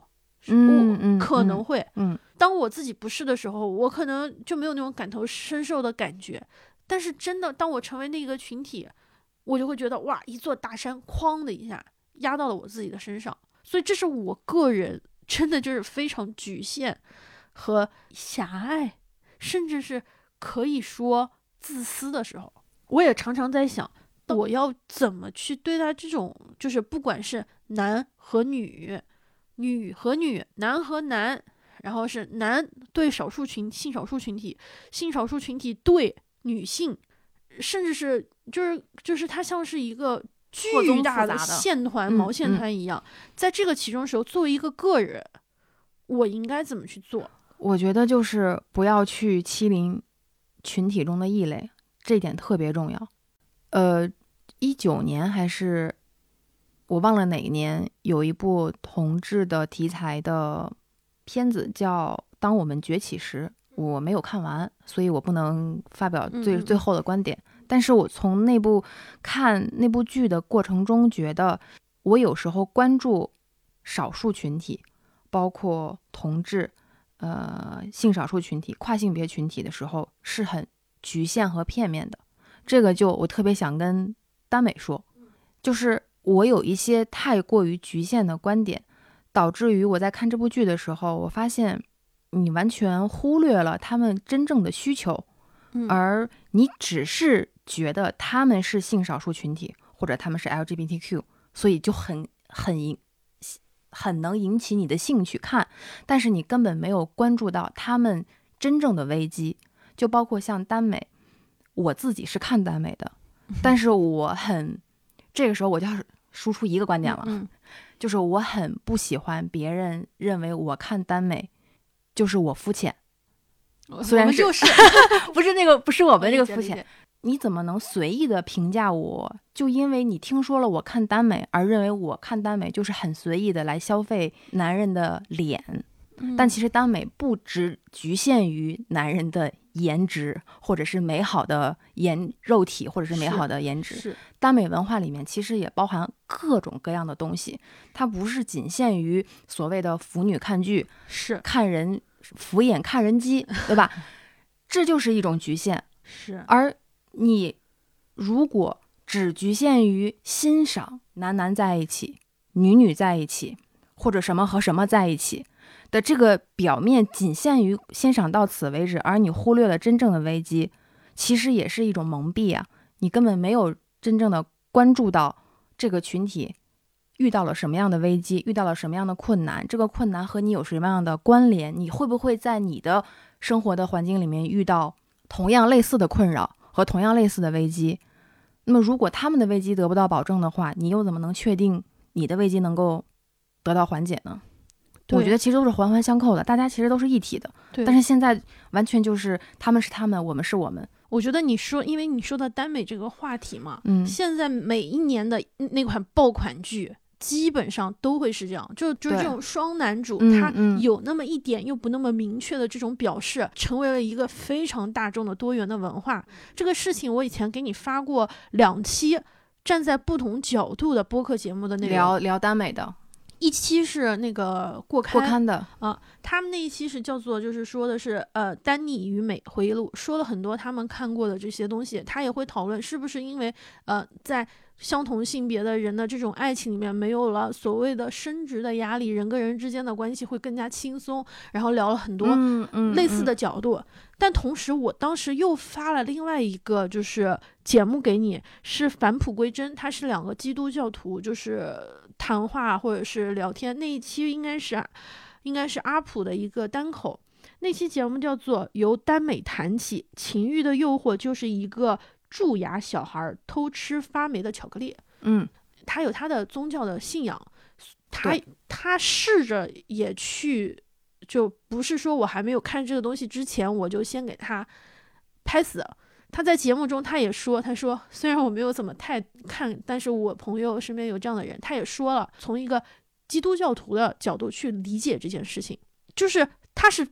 嗯嗯，可能会。嗯，当我自己不是的时候，我可能就没有那种感同身受的感觉。但是真的，当我成为那个群体，我就会觉得哇，一座大山哐的一下压到了我自己的身上。所以这是我个人真的就是非常局限和狭隘，甚至是可以说自私的时候。我也常常在想，我要怎么去对待这种，就是不管是男和女、女和女、男和男，然后是男对少数群性少数群体，性少数群体对女性，甚至是就是就是它像是一个巨大的线团、嗯毛线嗯。团一样，在这个其中的时候，作为一个个人，我应该怎么去做？我觉得就是不要去欺凌群体中的异类，这点特别重要。呃，一九年还是我忘了哪一年，有一部同志的题材的片子叫《当我们崛起时》，我没有看完，所以我不能发表最最后的观点。但是我从那部看那部剧的过程中，觉得我有时候关注少数群体，包括同志、呃性少数群体、跨性别群体的时候，是很局限和片面的。这个就我特别想跟耽美说，就是我有一些太过于局限的观点，导致于我在看这部剧的时候，我发现你完全忽略了他们真正的需求，嗯而你只是觉得他们是性少数群体，或者他们是 LGBTQ，所以就很很引很能引起你的兴趣看，但是你根本没有关注到他们真正的危机，就包括像耽美，我自己是看耽美的，但是我很这个时候我就要输出一个观点了，嗯，就是我很不喜欢别人认为我看耽美就是我肤浅，我虽然就是 不是那个不是我们这个肤浅，你怎么能随意的评价我？就因为你听说了我看耽美，而认为我看耽美就是很随意的来消费男人的脸？但嗯其实耽美不只局限于男人的颜值，或者是美好的颜肉体，或者是美好的颜值。是耽美文化里面其实也包含各种各样的东西，它不是仅限于所谓的腐女看剧、是看人俯眼看人机，对吧？这就是一种局限。是，而你如果只局限于欣赏男男在一起、女女在一起，或者什么和什么在一起的这个表面，仅限于欣赏到此为止，而你忽略了真正的危机，其实也是一种蒙蔽啊！你根本没有真正的关注到这个群体遇到了什么样的危机，遇到了什么样的困难，这个困难和你有什么样的关联？你会不会在你的生活的环境里面遇到同样类似的困扰和同样类似的危机？那么，如果他们的危机得不到保证的话，你又怎么能确定你的危机能够得到缓解呢？我觉得其实都是环环相扣的，大家其实都是一体的。对，但是现在完全就是他们是他们，我们是我们。我觉得你说，因为你说到耽美这个话题嘛，嗯现在每一年的那款爆款剧。基本上都会是这样，就就是这种双男主，他有那么一点又不那么明确的这种表示，成为了一个非常大众的多元的文化。这个事情我以前给你发过两期，站在不同角度的播客节目的那个。聊聊耽美的一期是那个过刊，过刊的啊，他们那一期是叫做，就是说的是呃，丹尼与美回忆录，说了很多他们看过的这些东西。他也会讨论是不是因为呃，在相同性别的人的这种爱情里面，没有了所谓的生殖的压力，人跟人之间的关系会更加轻松。然后聊了很多类似嗯的角度，但同时我当时又发了另外一个就是节目给你，是返璞归真，他是两个基督教徒，就是谈话或者是聊天，那一期应该是应该是阿普的一个单口。那期节目叫做《由耽美谈起》，情欲的诱惑就是一个蛀牙小孩偷吃发霉的巧克力。嗯他有他的宗教的信仰，他他试着也去，就不是说我还没有看这个东西之前，我就先给他拍死。他在节目中他也说，他说虽然我没有怎么太看，但是我朋友身边有这样的人，他也说了，从一个基督教徒的角度去理解这件事情，就是它是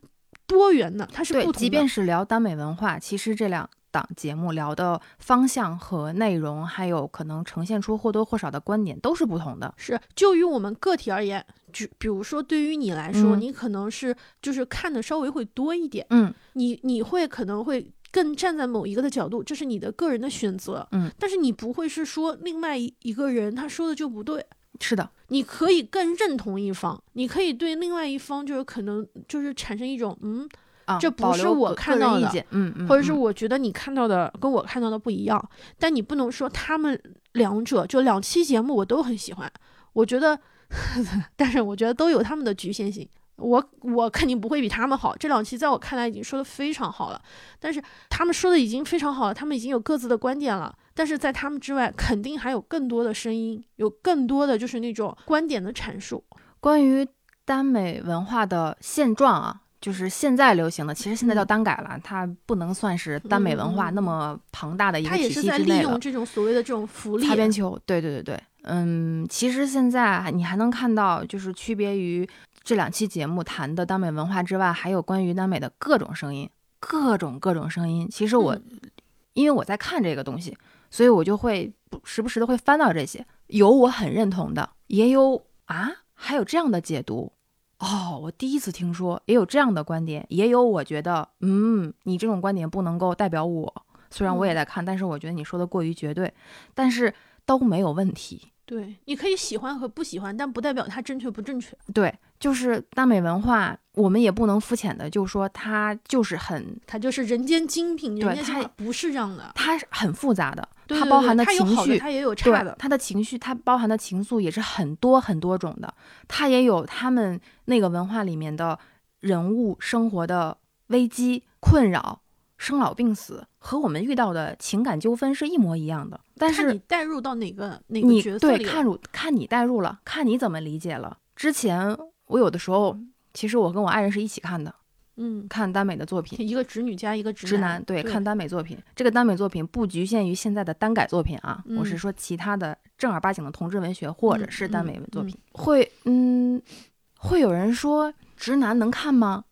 多元的，它是不，同的。即便是聊耽美文化，其实这两档节目聊的方向和内容，还有可能呈现出或多或少的观点都是不同的。是，就于我们个体而言，就比如说对于你来说，嗯你可能是就是看的稍微会多一点，嗯你你会可能会更站在某一个的角度，这是你的个人的选择，嗯，但是你不会是说另外一一个人他说的就不对。是的，你可以更认同一方，你可以对另外一方就是可能就是产生一种嗯，啊，这不是我看到的意见，嗯嗯，或者是嗯。我觉得你看到的跟我看到的不一样，但你不能说他们两者就两期节目我都很喜欢，我觉得，但是我觉得都有他们的局限性。我我肯定不会比他们好，这两期在我看来已经说的非常好了，但是他们说的已经非常好了，他们已经有各自的观点了，但是在他们之外，肯定还有更多的声音，有更多的就是那种观点的阐述。关于耽美文化的现状啊，就是现在流行的，其实现在叫嗯耽改了，它不能算是耽美文化那么庞大的一个体他也是在利用。这种所谓的这种福利，擦边球，对对对对，嗯，其实现在你还能看到，就是区别于这两期节目谈的耽美文化之外，还有关于耽美的各种声音，各种各种声音。其实我、嗯因为我在看这个东西，所以我就会不时不时的会翻到这些，有我很认同的，也有啊，还有这样的解读。哦，我第一次听说也有这样的观点，也有我觉得，嗯，你这种观点不能够代表我，虽然我也在看，但是我觉得你说的过于绝对，但是都没有问题。对，你可以喜欢和不喜欢，但不代表它正确不正确。对，就是耽美文化，我们也不能肤浅的就说它就是很，它就是人间精品，人间精品不是这样的。它是很复杂的，对对它包含的情绪，它也有差对的。它的情绪，它包含的情愫也是很多很多种的，它也有他们那个文化里面的人物生活的危机、困扰、生老病死，和我们遇到的情感纠纷是一模一样的。但是你是带入到哪个哪个你角色里，对看入看你带入了，看你怎么理解了。之前我有的时候，其实我跟我爱人是一起看的，嗯，看耽美的作品。一个直女加一个直直男，对，看耽美作品。这个耽美作品不局限于现在的耽改作品啊，我是嗯说其他的正儿八经的同志文学或者嗯是耽美文作品，会嗯，会有人说直男能看吗？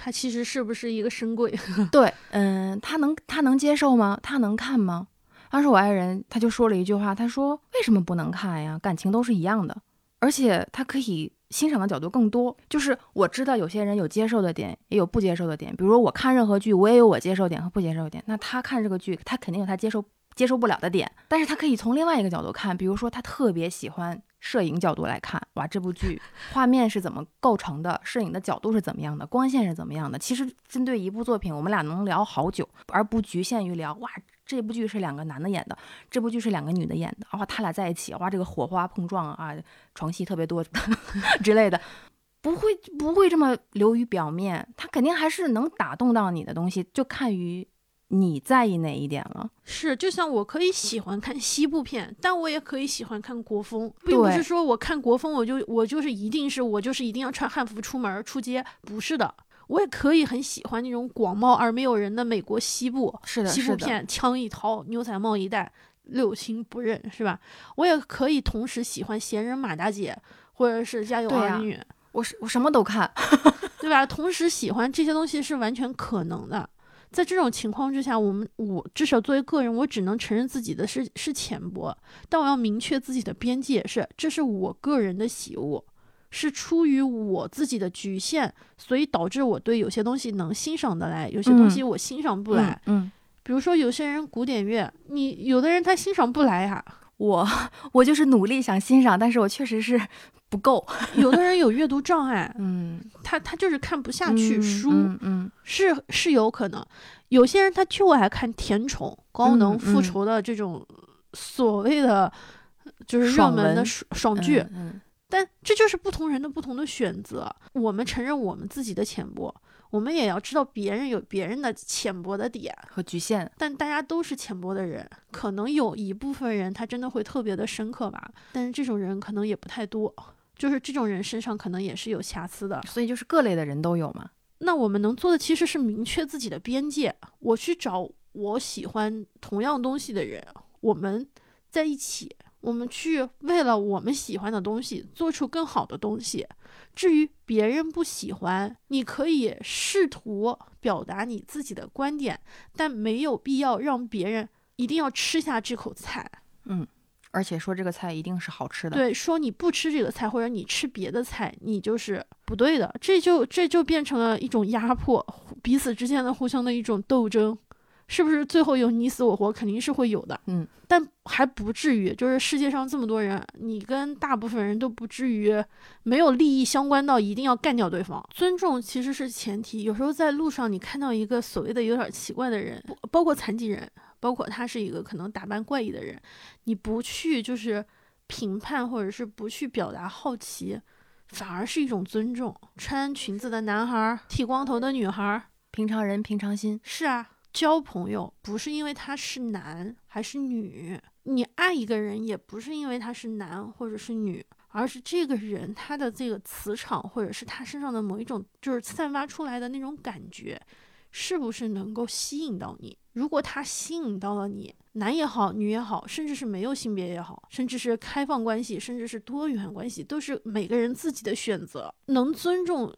他其实是不是一个深柜？对，嗯，他能他能接受吗？他能看吗？当时我爱人他就说了一句话，他说为什么不能看呀？感情都是一样的，而且他可以欣赏的角度更多。就是我知道有些人有接受的点，也有不接受的点。比如说我看任何剧，我也有我接受点和不接受点。那他看这个剧，他肯定有他接受接受不了的点，但是他可以从另外一个角度看，比如说他特别喜欢摄影角度来看，哇，这部剧 画面是怎么构成的，摄影的角度是怎么样的，光线是怎么样的。其实针对一部作品，我们俩能聊好久，而不局限于聊哇。这部剧是两个男的演的，这部剧是两个女的演的，哇，他俩在一起，哇，这个火花碰撞啊，床戏特别多 之类的，不会不会这么流于表面，他肯定还是能打动到你的东西，就看于你在意哪一点了。是，就像我可以喜欢看西部片，但我也可以喜欢看国风，并不是说我看国风我就我就是一定是我就是一定要穿汉服出门儿出街，不是的。我也可以很喜欢那种广袤而没有人的美国西部是的，西，部片，枪一掏，牛仔帽一戴，六亲不认，是吧？我也可以同时喜欢闲人马大姐，或者是家有儿女，我是我什么都看，对吧？同时喜欢这些东西是完全可能的。在这种情况之下，我们我至少作为个人，我只能承认自己的是是浅薄，但我要明确自己的边界是，这是我个人的喜恶，是出于我自己的局限，所以导致我对有些东西能欣赏得来，有些东西我欣赏不来。嗯，比如说有些人古典乐，你有的人他欣赏不来呀、我我就是努力想欣赏，但是我确实是不够，有的人有阅读障碍，嗯，他他就是看不下去嗯书。嗯嗯是是有可能，有些人他就爱看甜宠、高能、嗯复仇的这种所谓的就是热门的爽爽剧，但这就是不同人的不同的选择。我们承认我们自己的浅薄，我们也要知道别人有别人的浅薄的点。和局限，但大家都是浅薄的人，可能有一部分人他真的会特别的深刻吧，但是这种人可能也不太多，就是这种人身上可能也是有瑕疵的。所以就是各类的人都有嘛。那我们能做的其实是明确自己的边界，我去找我喜欢同样东西的人，我们在一起，我们去为了我们喜欢的东西做出更好的东西。至于别人不喜欢，你可以试图表达你自己的观点，但没有必要让别人一定要吃下这口菜。嗯而且说这个菜一定是好吃的，，对，说你不吃这个菜，或者你吃别的菜，你就是不对的。这就这就变成了一种压迫，彼此之间的互相的一种斗争，是不是？最后有你死我活，肯定是会有的。嗯，但还不至于，就是世界上这么多人，你跟大部分人都不至于没有利益相关到一定要干掉对方。尊重其实是前提。有时候在路上你看到一个所谓的有点奇怪的人，包括残疾人。包括他是一个可能打扮怪异的人，你不去就是评判或者是不去表达好奇，反而是一种尊重。穿裙子的男孩儿，剃光头的女孩儿，平常人平常心，是啊，交朋友不是因为他是男还是女，你爱一个人也不是因为他是男或者是女，而是这个人他的这个磁场或者是他身上的某一种就是散发出来的那种感觉，是不是能够吸引到你？如果他吸引到了你，男也好，女也好，甚至是没有性别也好，甚至是开放关系，甚至是多元关系，都是每个人自己的选择。能尊重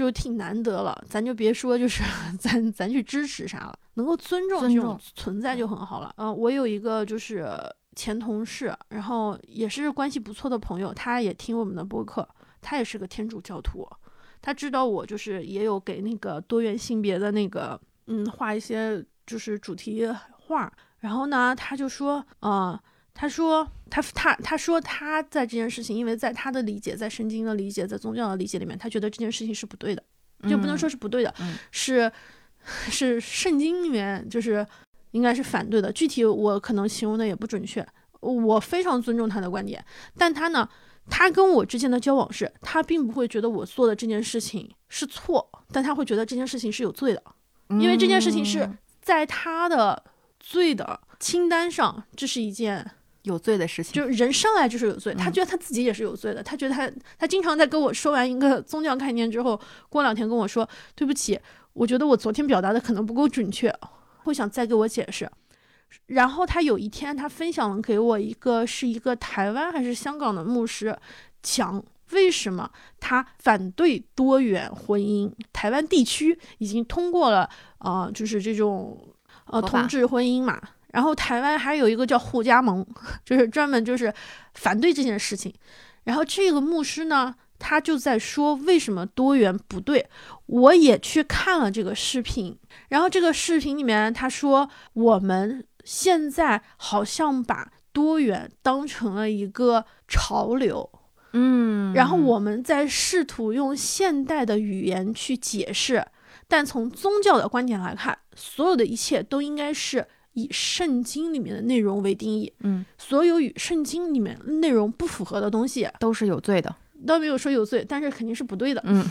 就挺难得了，咱就别说就是 咱咱去支持啥了，能够尊重这种存在就很好了。嗯、我有一个就是前同事，然后也是关系不错的朋友，他也听我们的播客，他也是个天主教徒，他知道我就是也有给那个多元性别的那个嗯画一些就是主题画，然后呢，他就说，呃，他说他他他说他在这件事情，因为在他的理解，在圣经的理解，在宗教的理解里面，他觉得这件事情是不对的，就不能说是不对的，嗯是是圣经里面就是应该是反对的，具体我可能形容的也不准确，我非常尊重他的观点，但他呢，他跟我之间的交往是，他并不会觉得我做的这件事情是错，但他会觉得这件事情是有罪的，因为这件事情是嗯在他的罪的清单上，这是一件有罪的事情，就是人生来就是有罪，他嗯觉得他自己也是有罪的，他觉得他他经常在跟我说完一个宗教概念之后，过两天跟我说对不起，我觉得我昨天表达的可能不够准确，会想再给我解释。然后他有一天他分享了给我一个是一个台湾还是香港的牧师讲为什么他反对多元婚姻，台湾地区已经通过了啊、呃就是这种呃同志婚姻嘛。然后台湾还有一个叫护家盟，就是专门就是反对这件事情。然后这个牧师呢，他就在说为什么多元不对。我也去看了这个视频，然后这个视频里面他说我们现在好像把多元当成了一个潮流，嗯，然后我们在试图用现代的语言去解释，但从宗教的观点来看，所有的一切都应该是以圣经里面的内容为定义。嗯所有与圣经里面内容不符合的东西，都是有罪的，倒没有说有罪，但是肯定是不对的。嗯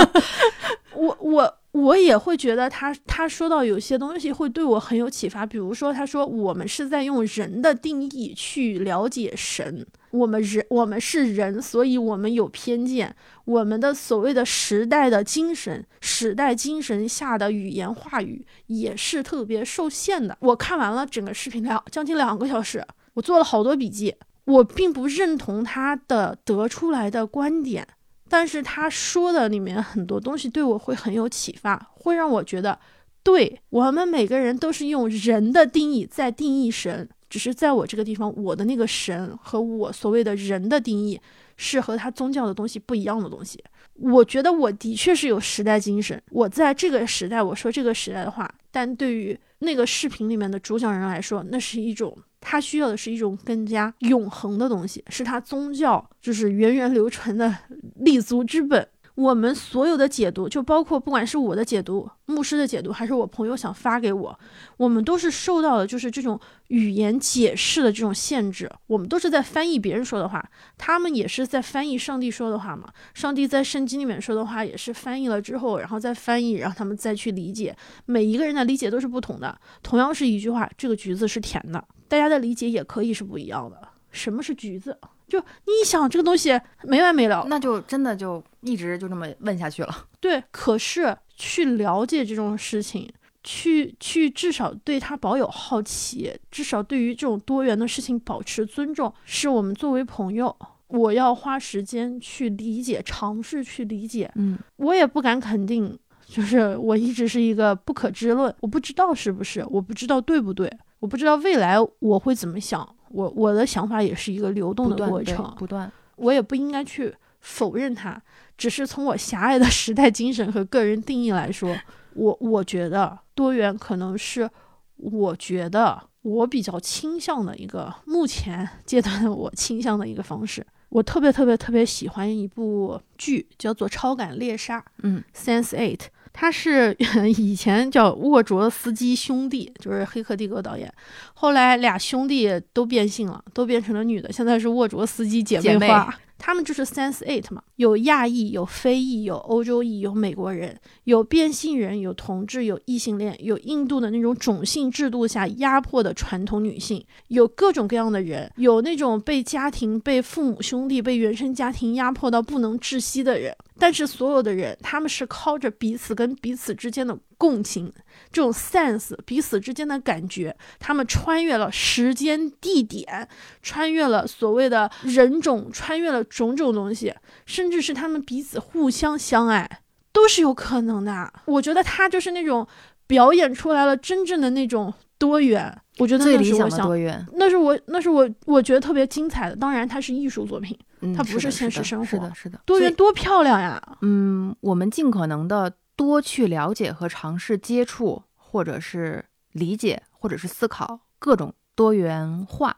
我我我也会觉得他他说到有些东西会对我很有启发，比如说他说我们是在用人的定义去了解神，我们人我们是人，所以我们有偏见，我们的所谓的时代的精神，时代精神下的语言话语也是特别受限的。我看完了整个视频两将近两个小时，我做了好多笔记，我并不认同他的得出来的观点。但是他说的里面很多东西对我会很有启发，会让我觉得，对我们每个人都是用人的定义在定义神，只是在我这个地方，我的那个神和我所谓的人的定义是和他宗教的东西不一样的东西。我觉得我的确是有时代精神，我在这个时代我说这个时代的话，但对于那个视频里面的主讲人来说，那是一种他需要的是一种更加永恒的东西，是他宗教就是源远流传的 立足之本。我们所有的解读，就包括不管是我的解读、牧师的解读，还是我朋友想发给我，我们都是受到了就是这种语言解释的这种限制。我们都是在翻译别人说的话，他们也是在翻译上帝说的话嘛。上帝在圣经里面说的话，也是翻译了之后，然后再翻译，让他们再去理解。每一个人的理解都是不同的。同样是一句话，这个橘子是甜的，大家的理解也可以是不一样的。什么是橘子？就你一想这个东西没完没了，那就真的就一直就这么问下去了。对，可是去了解这种事情，去去至少对它保有好奇，至少对于这种多元的事情保持尊重，是我们作为朋友，我要花时间去理解，尝试去理解。嗯我也不敢肯定，就是我一直是一个不可知论，我不知道是不是，我不知道对不对，我不知道未来我会怎么想，我我的想法也是一个流动的过程。不断。我也不应该去否认它，只是从我狭隘的时代精神和个人定义来说，我我觉得多元可能是我觉得我比较倾向的一个目前阶段的我倾向的一个方式。我特别特别特别喜欢一部剧，叫做《超感猎杀》嗯 （Sense Eight）。他是 以前叫沃卓斯基兄弟，就是《黑客帝国》导演，后来俩兄弟都变性了，都变成了女的，现在是沃卓斯基姐妹花。他们就是 Sense Eight 嘛，有亚裔，有非裔，有欧洲裔，有美国人，有变性人，有同志，有异性恋，有印度的那种种姓制度下压迫的传统女性，有各种各样的人，有那种被家庭、被父母兄弟、被原生家庭压迫到不能窒息的人。但是所有的人，他们是靠着彼此跟彼此之间的共情，这种 sense 彼此之间的感觉，他们穿越了时间、地点，穿越了所谓的人种，穿越了种种东西，甚至是他们彼此互相相爱，都是有可能的。我觉得他就是那种表演出来了真正的那种多元，我觉得最理想的是多元，那是我那是我我觉得特别精彩的。当然，它是艺术作品，嗯，它不是现实生活是的，是的。多元多漂亮呀！嗯，我们尽可能的多去了解和尝试接触，或者是理解或者是思考各种多元化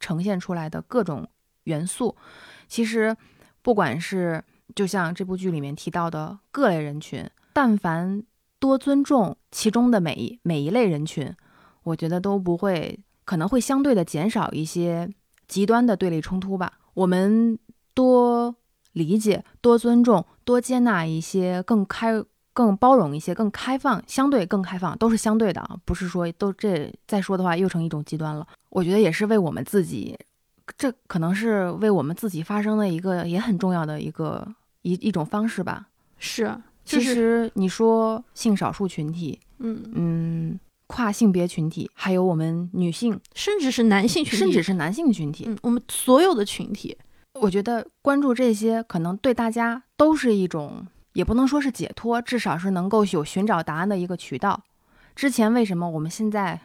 呈现出来的各种元素。其实，不管是就像这部剧里面提到的各类人群，但凡多尊重其中的每一每一类人群，我觉得都不会可能会相对的减少一些极端的对立冲突吧。我们多理解、多尊重、多接纳一些更开。更包容一些，更开放，相对更开放，都是相对的啊，不是说都这再说的话又成一种极端了。我觉得也是为我们自己，这可能是为我们自己发声的一个也很重要的一个一一种方式吧。是，其实你说性少数群体，嗯嗯，跨性别群体，还有我们女性，甚至是男性群体，甚至是男性群体，嗯，我们所有的群体，我觉得关注这些，可能对大家都是一种。也不能说是解脱，至少是能够有寻找答案的一个渠道。之前为什么我们现在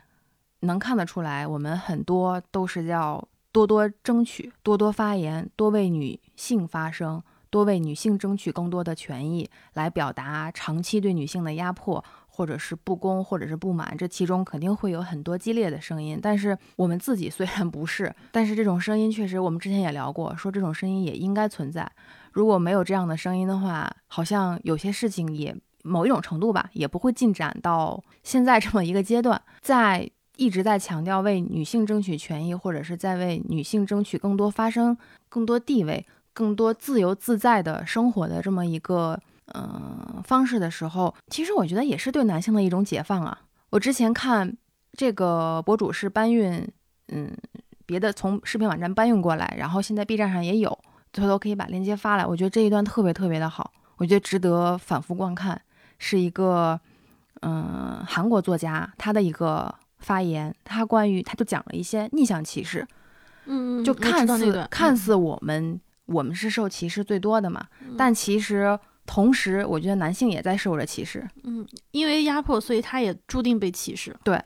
能看得出来，我们很多都是要多多争取、多多发言、多为女性发声、多为女性争取更多的权益，来表达长期对女性的压迫。或者是不公，或者是不满，这其中肯定会有很多激烈的声音。但是我们自己虽然不是，但是这种声音确实，我们之前也聊过，说这种声音也应该存在。如果没有这样的声音的话，好像有些事情也某一种程度吧，也不会进展到现在这么一个阶段。在一直在强调为女性争取权益，或者是在为女性争取更多发声、更多地位、更多自由自在的生活的这么一个。嗯，方式的时候，其实我觉得也是对男性的一种解放啊。我之前看这个博主是搬运，嗯，别的从视频网站搬运过来，然后现在 B 站上也有，回头可以把链接发来。我觉得这一段特别特别的好，我觉得值得反复观看。是一个嗯韩国作家他的一个发言，他关于他就讲了一些逆向歧视，嗯，就看似看似我们我们是受歧视最多的嘛，但其实。同时，我觉得男性也在受着歧视，嗯，因为压迫，所以他也注定被歧视。对，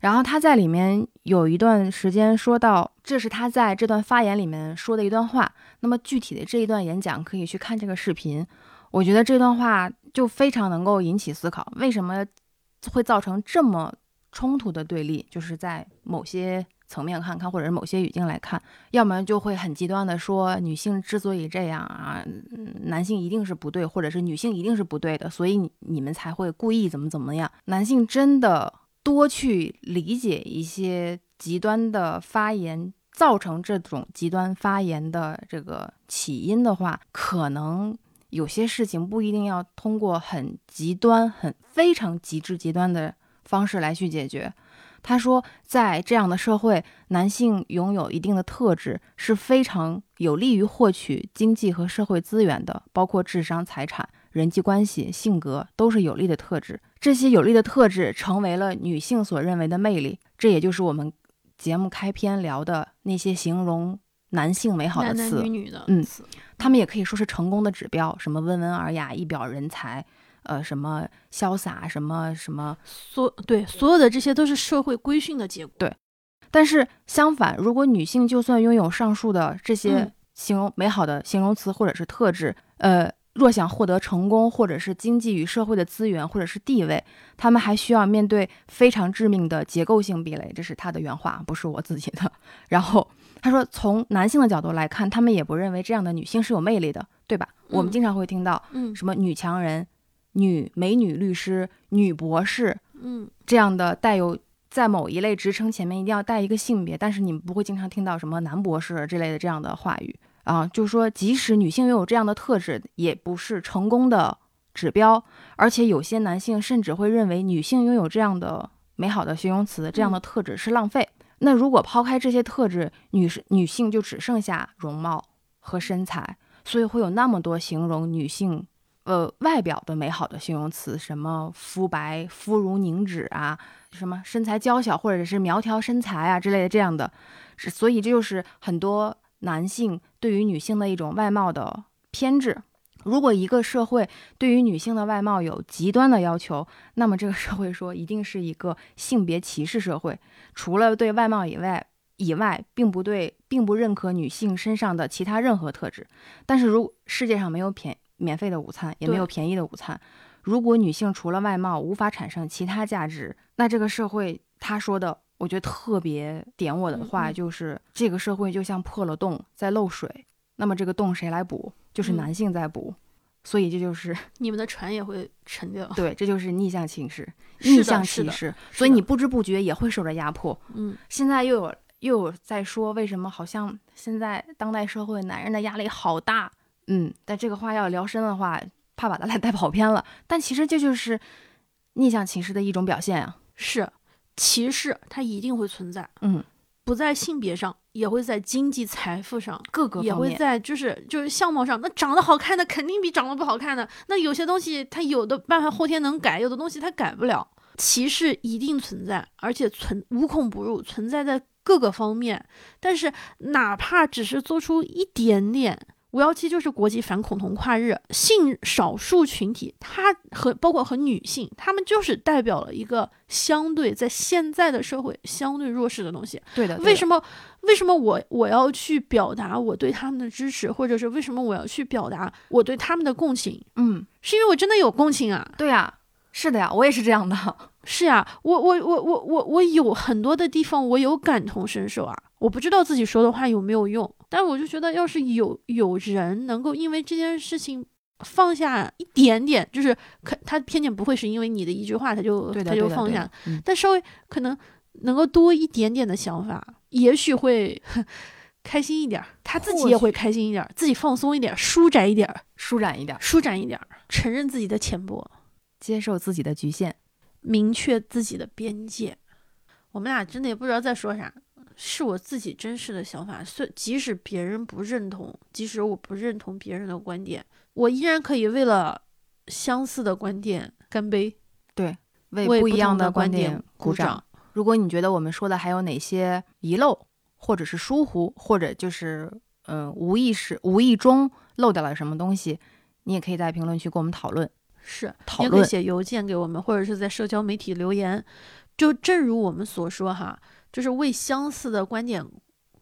然后他在里面有一段时间说到，这是他在这段发言里面说的一段话。那么具体的这一段演讲可以去看这个视频。我觉得这段话就非常能够引起思考，为什么会造成这么冲突的对立？就是在某些。层面看看，或者是某些语境来看，要么就会很极端的说，女性之所以这样啊，男性一定是不对，或者是女性一定是不对的，所以你们才会故意怎么怎么样。男性真的多去理解一些极端的发言，造成这种极端发言的这个起因的话，可能有些事情不一定要通过很极端、很非常极致极端的方式来去解决。他说，在这样的社会，男性拥有一定的特质是非常有利于获取经济和社会资源的，包括智商、财产、人际关系、性格都是有利的特质。这些有利的特质成为了女性所认为的魅力，这也就是我们节目开篇聊的那些形容男性美好的词，男女女的嗯，他们也可以说是成功的指标，什么温文尔雅、一表人才。呃，什么潇洒，什么什么，所对所有的这些都是社会规训的结果。对，但是相反，如果女性就算拥有上述的这些形容美好的形容词或者是特质，呃，若想获得成功，或者是经济与社会的资源，或者是地位，她们还需要面对非常致命的结构性壁垒。这是她的原话，不是我自己的。然后他说，从男性的角度来看，他们也不认为这样的女性是有魅力的，对吧？我们经常会听到，嗯，什么女强人。女美女律师、女博士，嗯，这样的带有在某一类职称前面一定要带一个性别，但是你们不会经常听到什么男博士之类的这样的话语啊。就是说，即使女性拥有这样的特质，也不是成功的指标。而且有些男性甚至会认为女性拥有这样的美好的形容词、这样的特质是浪费。那如果抛开这些特质，女士女性就只剩下容貌和身材，所以会有那么多形容女性。呃，外表的美好的形容词，什么肤白、肤如凝脂啊，什么身材娇小或者是苗条身材啊之类的这样的，是所以这就是很多男性对于女性的一种外貌的偏执。如果一个社会对于女性的外貌有极端的要求，那么这个社会说一定是一个性别歧视社会。除了对外貌以外，以外，并不对，并不认可女性身上的其他任何特质。但是如世界上没有偏。免费的午餐也没有便宜的午餐。如果女性除了外貌无法产生其他价值，那这个社会他说的，我觉得特别点我的话，嗯嗯就是这个社会就像破了洞，在漏水，那么这个洞谁来补？就是嗯男性在补。所以这就是 你们的船也会沉掉。对，这就是逆向歧视，逆向歧视。所以你不知不觉也会受着压迫。嗯，现在又有又有在说，为什么好像现在当代社会男人的压力好大？嗯，但这个话要聊深的话，怕把咱俩 带跑偏了。但其实这就是逆向歧视的一种表现啊。是歧视，它一定会存在，嗯，不在性别上，也会在经济财富上。各个也会，在就是就是相貌上，那长得好看的肯定比长得不好看的。那有些东西它有的办法后天能改，有的东西它改不了。歧视一定存在，而且存无孔不入，存在在各个方面。但是哪怕只是做出一点点。五幺七就是国际反恐同跨日，性少数群体，它和包括和女性，他们就是代表了一个相对在现在的社会相对弱势的东西。对的。为什么？么？为什么我我要去表达我对他们的支持，或者是为什么我要去表达我对他们的共情？嗯，是因为我真的有共情啊！对呀、是的呀，我也是这样的。是呀、我我我我我我有很多的地方我有感同身受啊！我不知道自己说的话有没有用，但我就觉得，要是有有人能够因为这件事情放下一点点，就是可他偏见不会是因为你的一句话他就，他就放下，嗯，但稍微可能能够多一点点的想法，也许会 开心一点儿，他自己也会开心一点儿，自己放松一点儿，舒展一点儿，舒展一点，舒展一点儿，承认自己的浅薄，接受自己的局限。明确自己的边界。我们俩真的也不知道在说啥，是我自己真实的想法。虽即使别人不认同，即使我不认同别人的观点，我依然可以为了相似的观点干杯，对为不一样的观点鼓掌。如果你觉得我们说的还有哪些遗漏，或者是疏忽，或者就是嗯、呃无意识、无意中漏掉了什么东西，你也可以在评论区跟我们讨论。是，讨论你也可以写邮件给我们，或者是在社交媒体留言。就正如我们所说哈，就是为相似的观点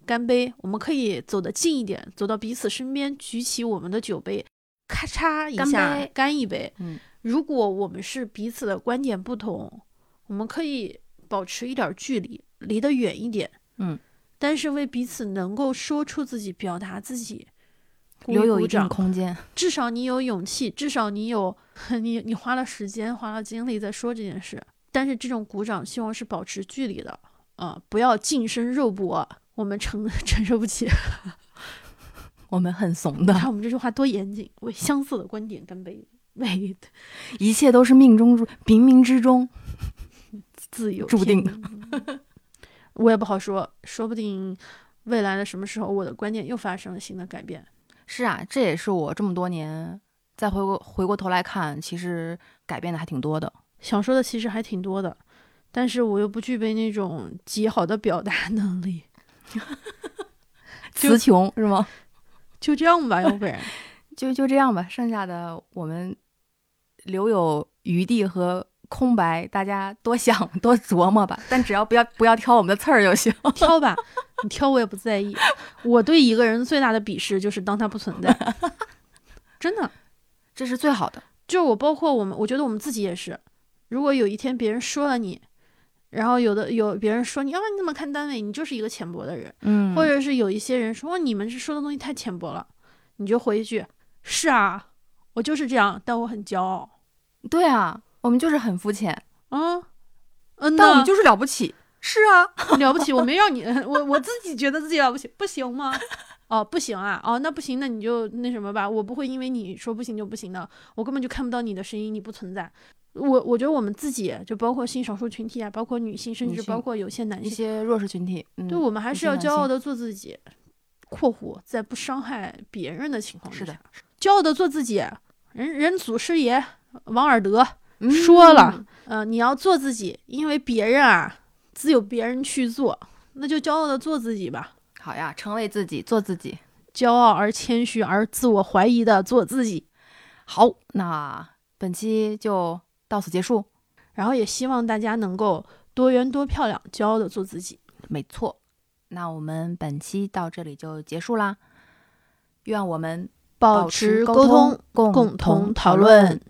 干杯。我们可以走得近一点，走到彼此身边，举起我们的酒杯，咔嚓一下杯干一杯。嗯，如果我们是彼此的观点不同，我们可以保持一点距离，离得远一点。嗯，但是为彼此能够说出自己、表达自己，留有一定空间。至少你有勇气，至少你有 你你花了时间花了精力在说这件事。但是这种鼓掌希望是保持距离的啊、不要近身肉搏，我们承 承受不起。我们很怂你的，看我们这句话多严谨，为相似的观点干杯，为一切都是命中注，冥冥之中。自由注定天命。我也不好说，说不定未来的什么时候，我的观点又发生了新的改变。是啊，这也是我这么多年再回过回过头来看，其实改变的还挺多的。想说的其实还挺多的，但是我又不具备那种极好的表达能力。词穷是吗？就这样吧，要不然 就就这样吧，剩下的我们留有余地和空白，大家多想多琢磨吧。但只要不要不要挑我们的刺儿就行。挑吧，你挑我也不在意。我对一个人最大的鄙视就是当他不存在，真的。这是最好的。就我包括我们，我觉得我们自己也是。如果有一天别人说了你，然后有的有别人说你，啊，你怎么看单位？你就是一个浅薄的人，嗯或者是有一些人说、哦你们是说的东西太浅薄了，你就回一句是啊，我就是这样，但我很骄傲。对啊，我们就是很肤浅，啊，嗯呐，但我们就是了不起。是啊，了不起，我没让你，我我自己觉得自己了不起，不行吗？哦，不行啊，哦，那不行，那你就那什么吧，我不会因为你说不行就不行的，我根本就看不到你的声音，你不存在。我我觉得我们自己，就包括性少数群体啊，包括女性，甚至包括有些男性，一些弱势群体，嗯，对我们还是要骄傲的做自己。（括弧在不伤害别人的情况之是的下，骄傲的做自己。人人祖师爷王尔德嗯说了，呃，你要做自己，因为别人啊，自有别人去做，那就骄傲的做自己吧。好呀，成为自己，做自己。骄傲而谦虚而自我怀疑的做自己。好，那本期就到此结束。然后也希望大家能够多元多漂亮，骄傲的做自己。没错，那我们本期到这里就结束啦。愿我们保持沟通，共共同讨论。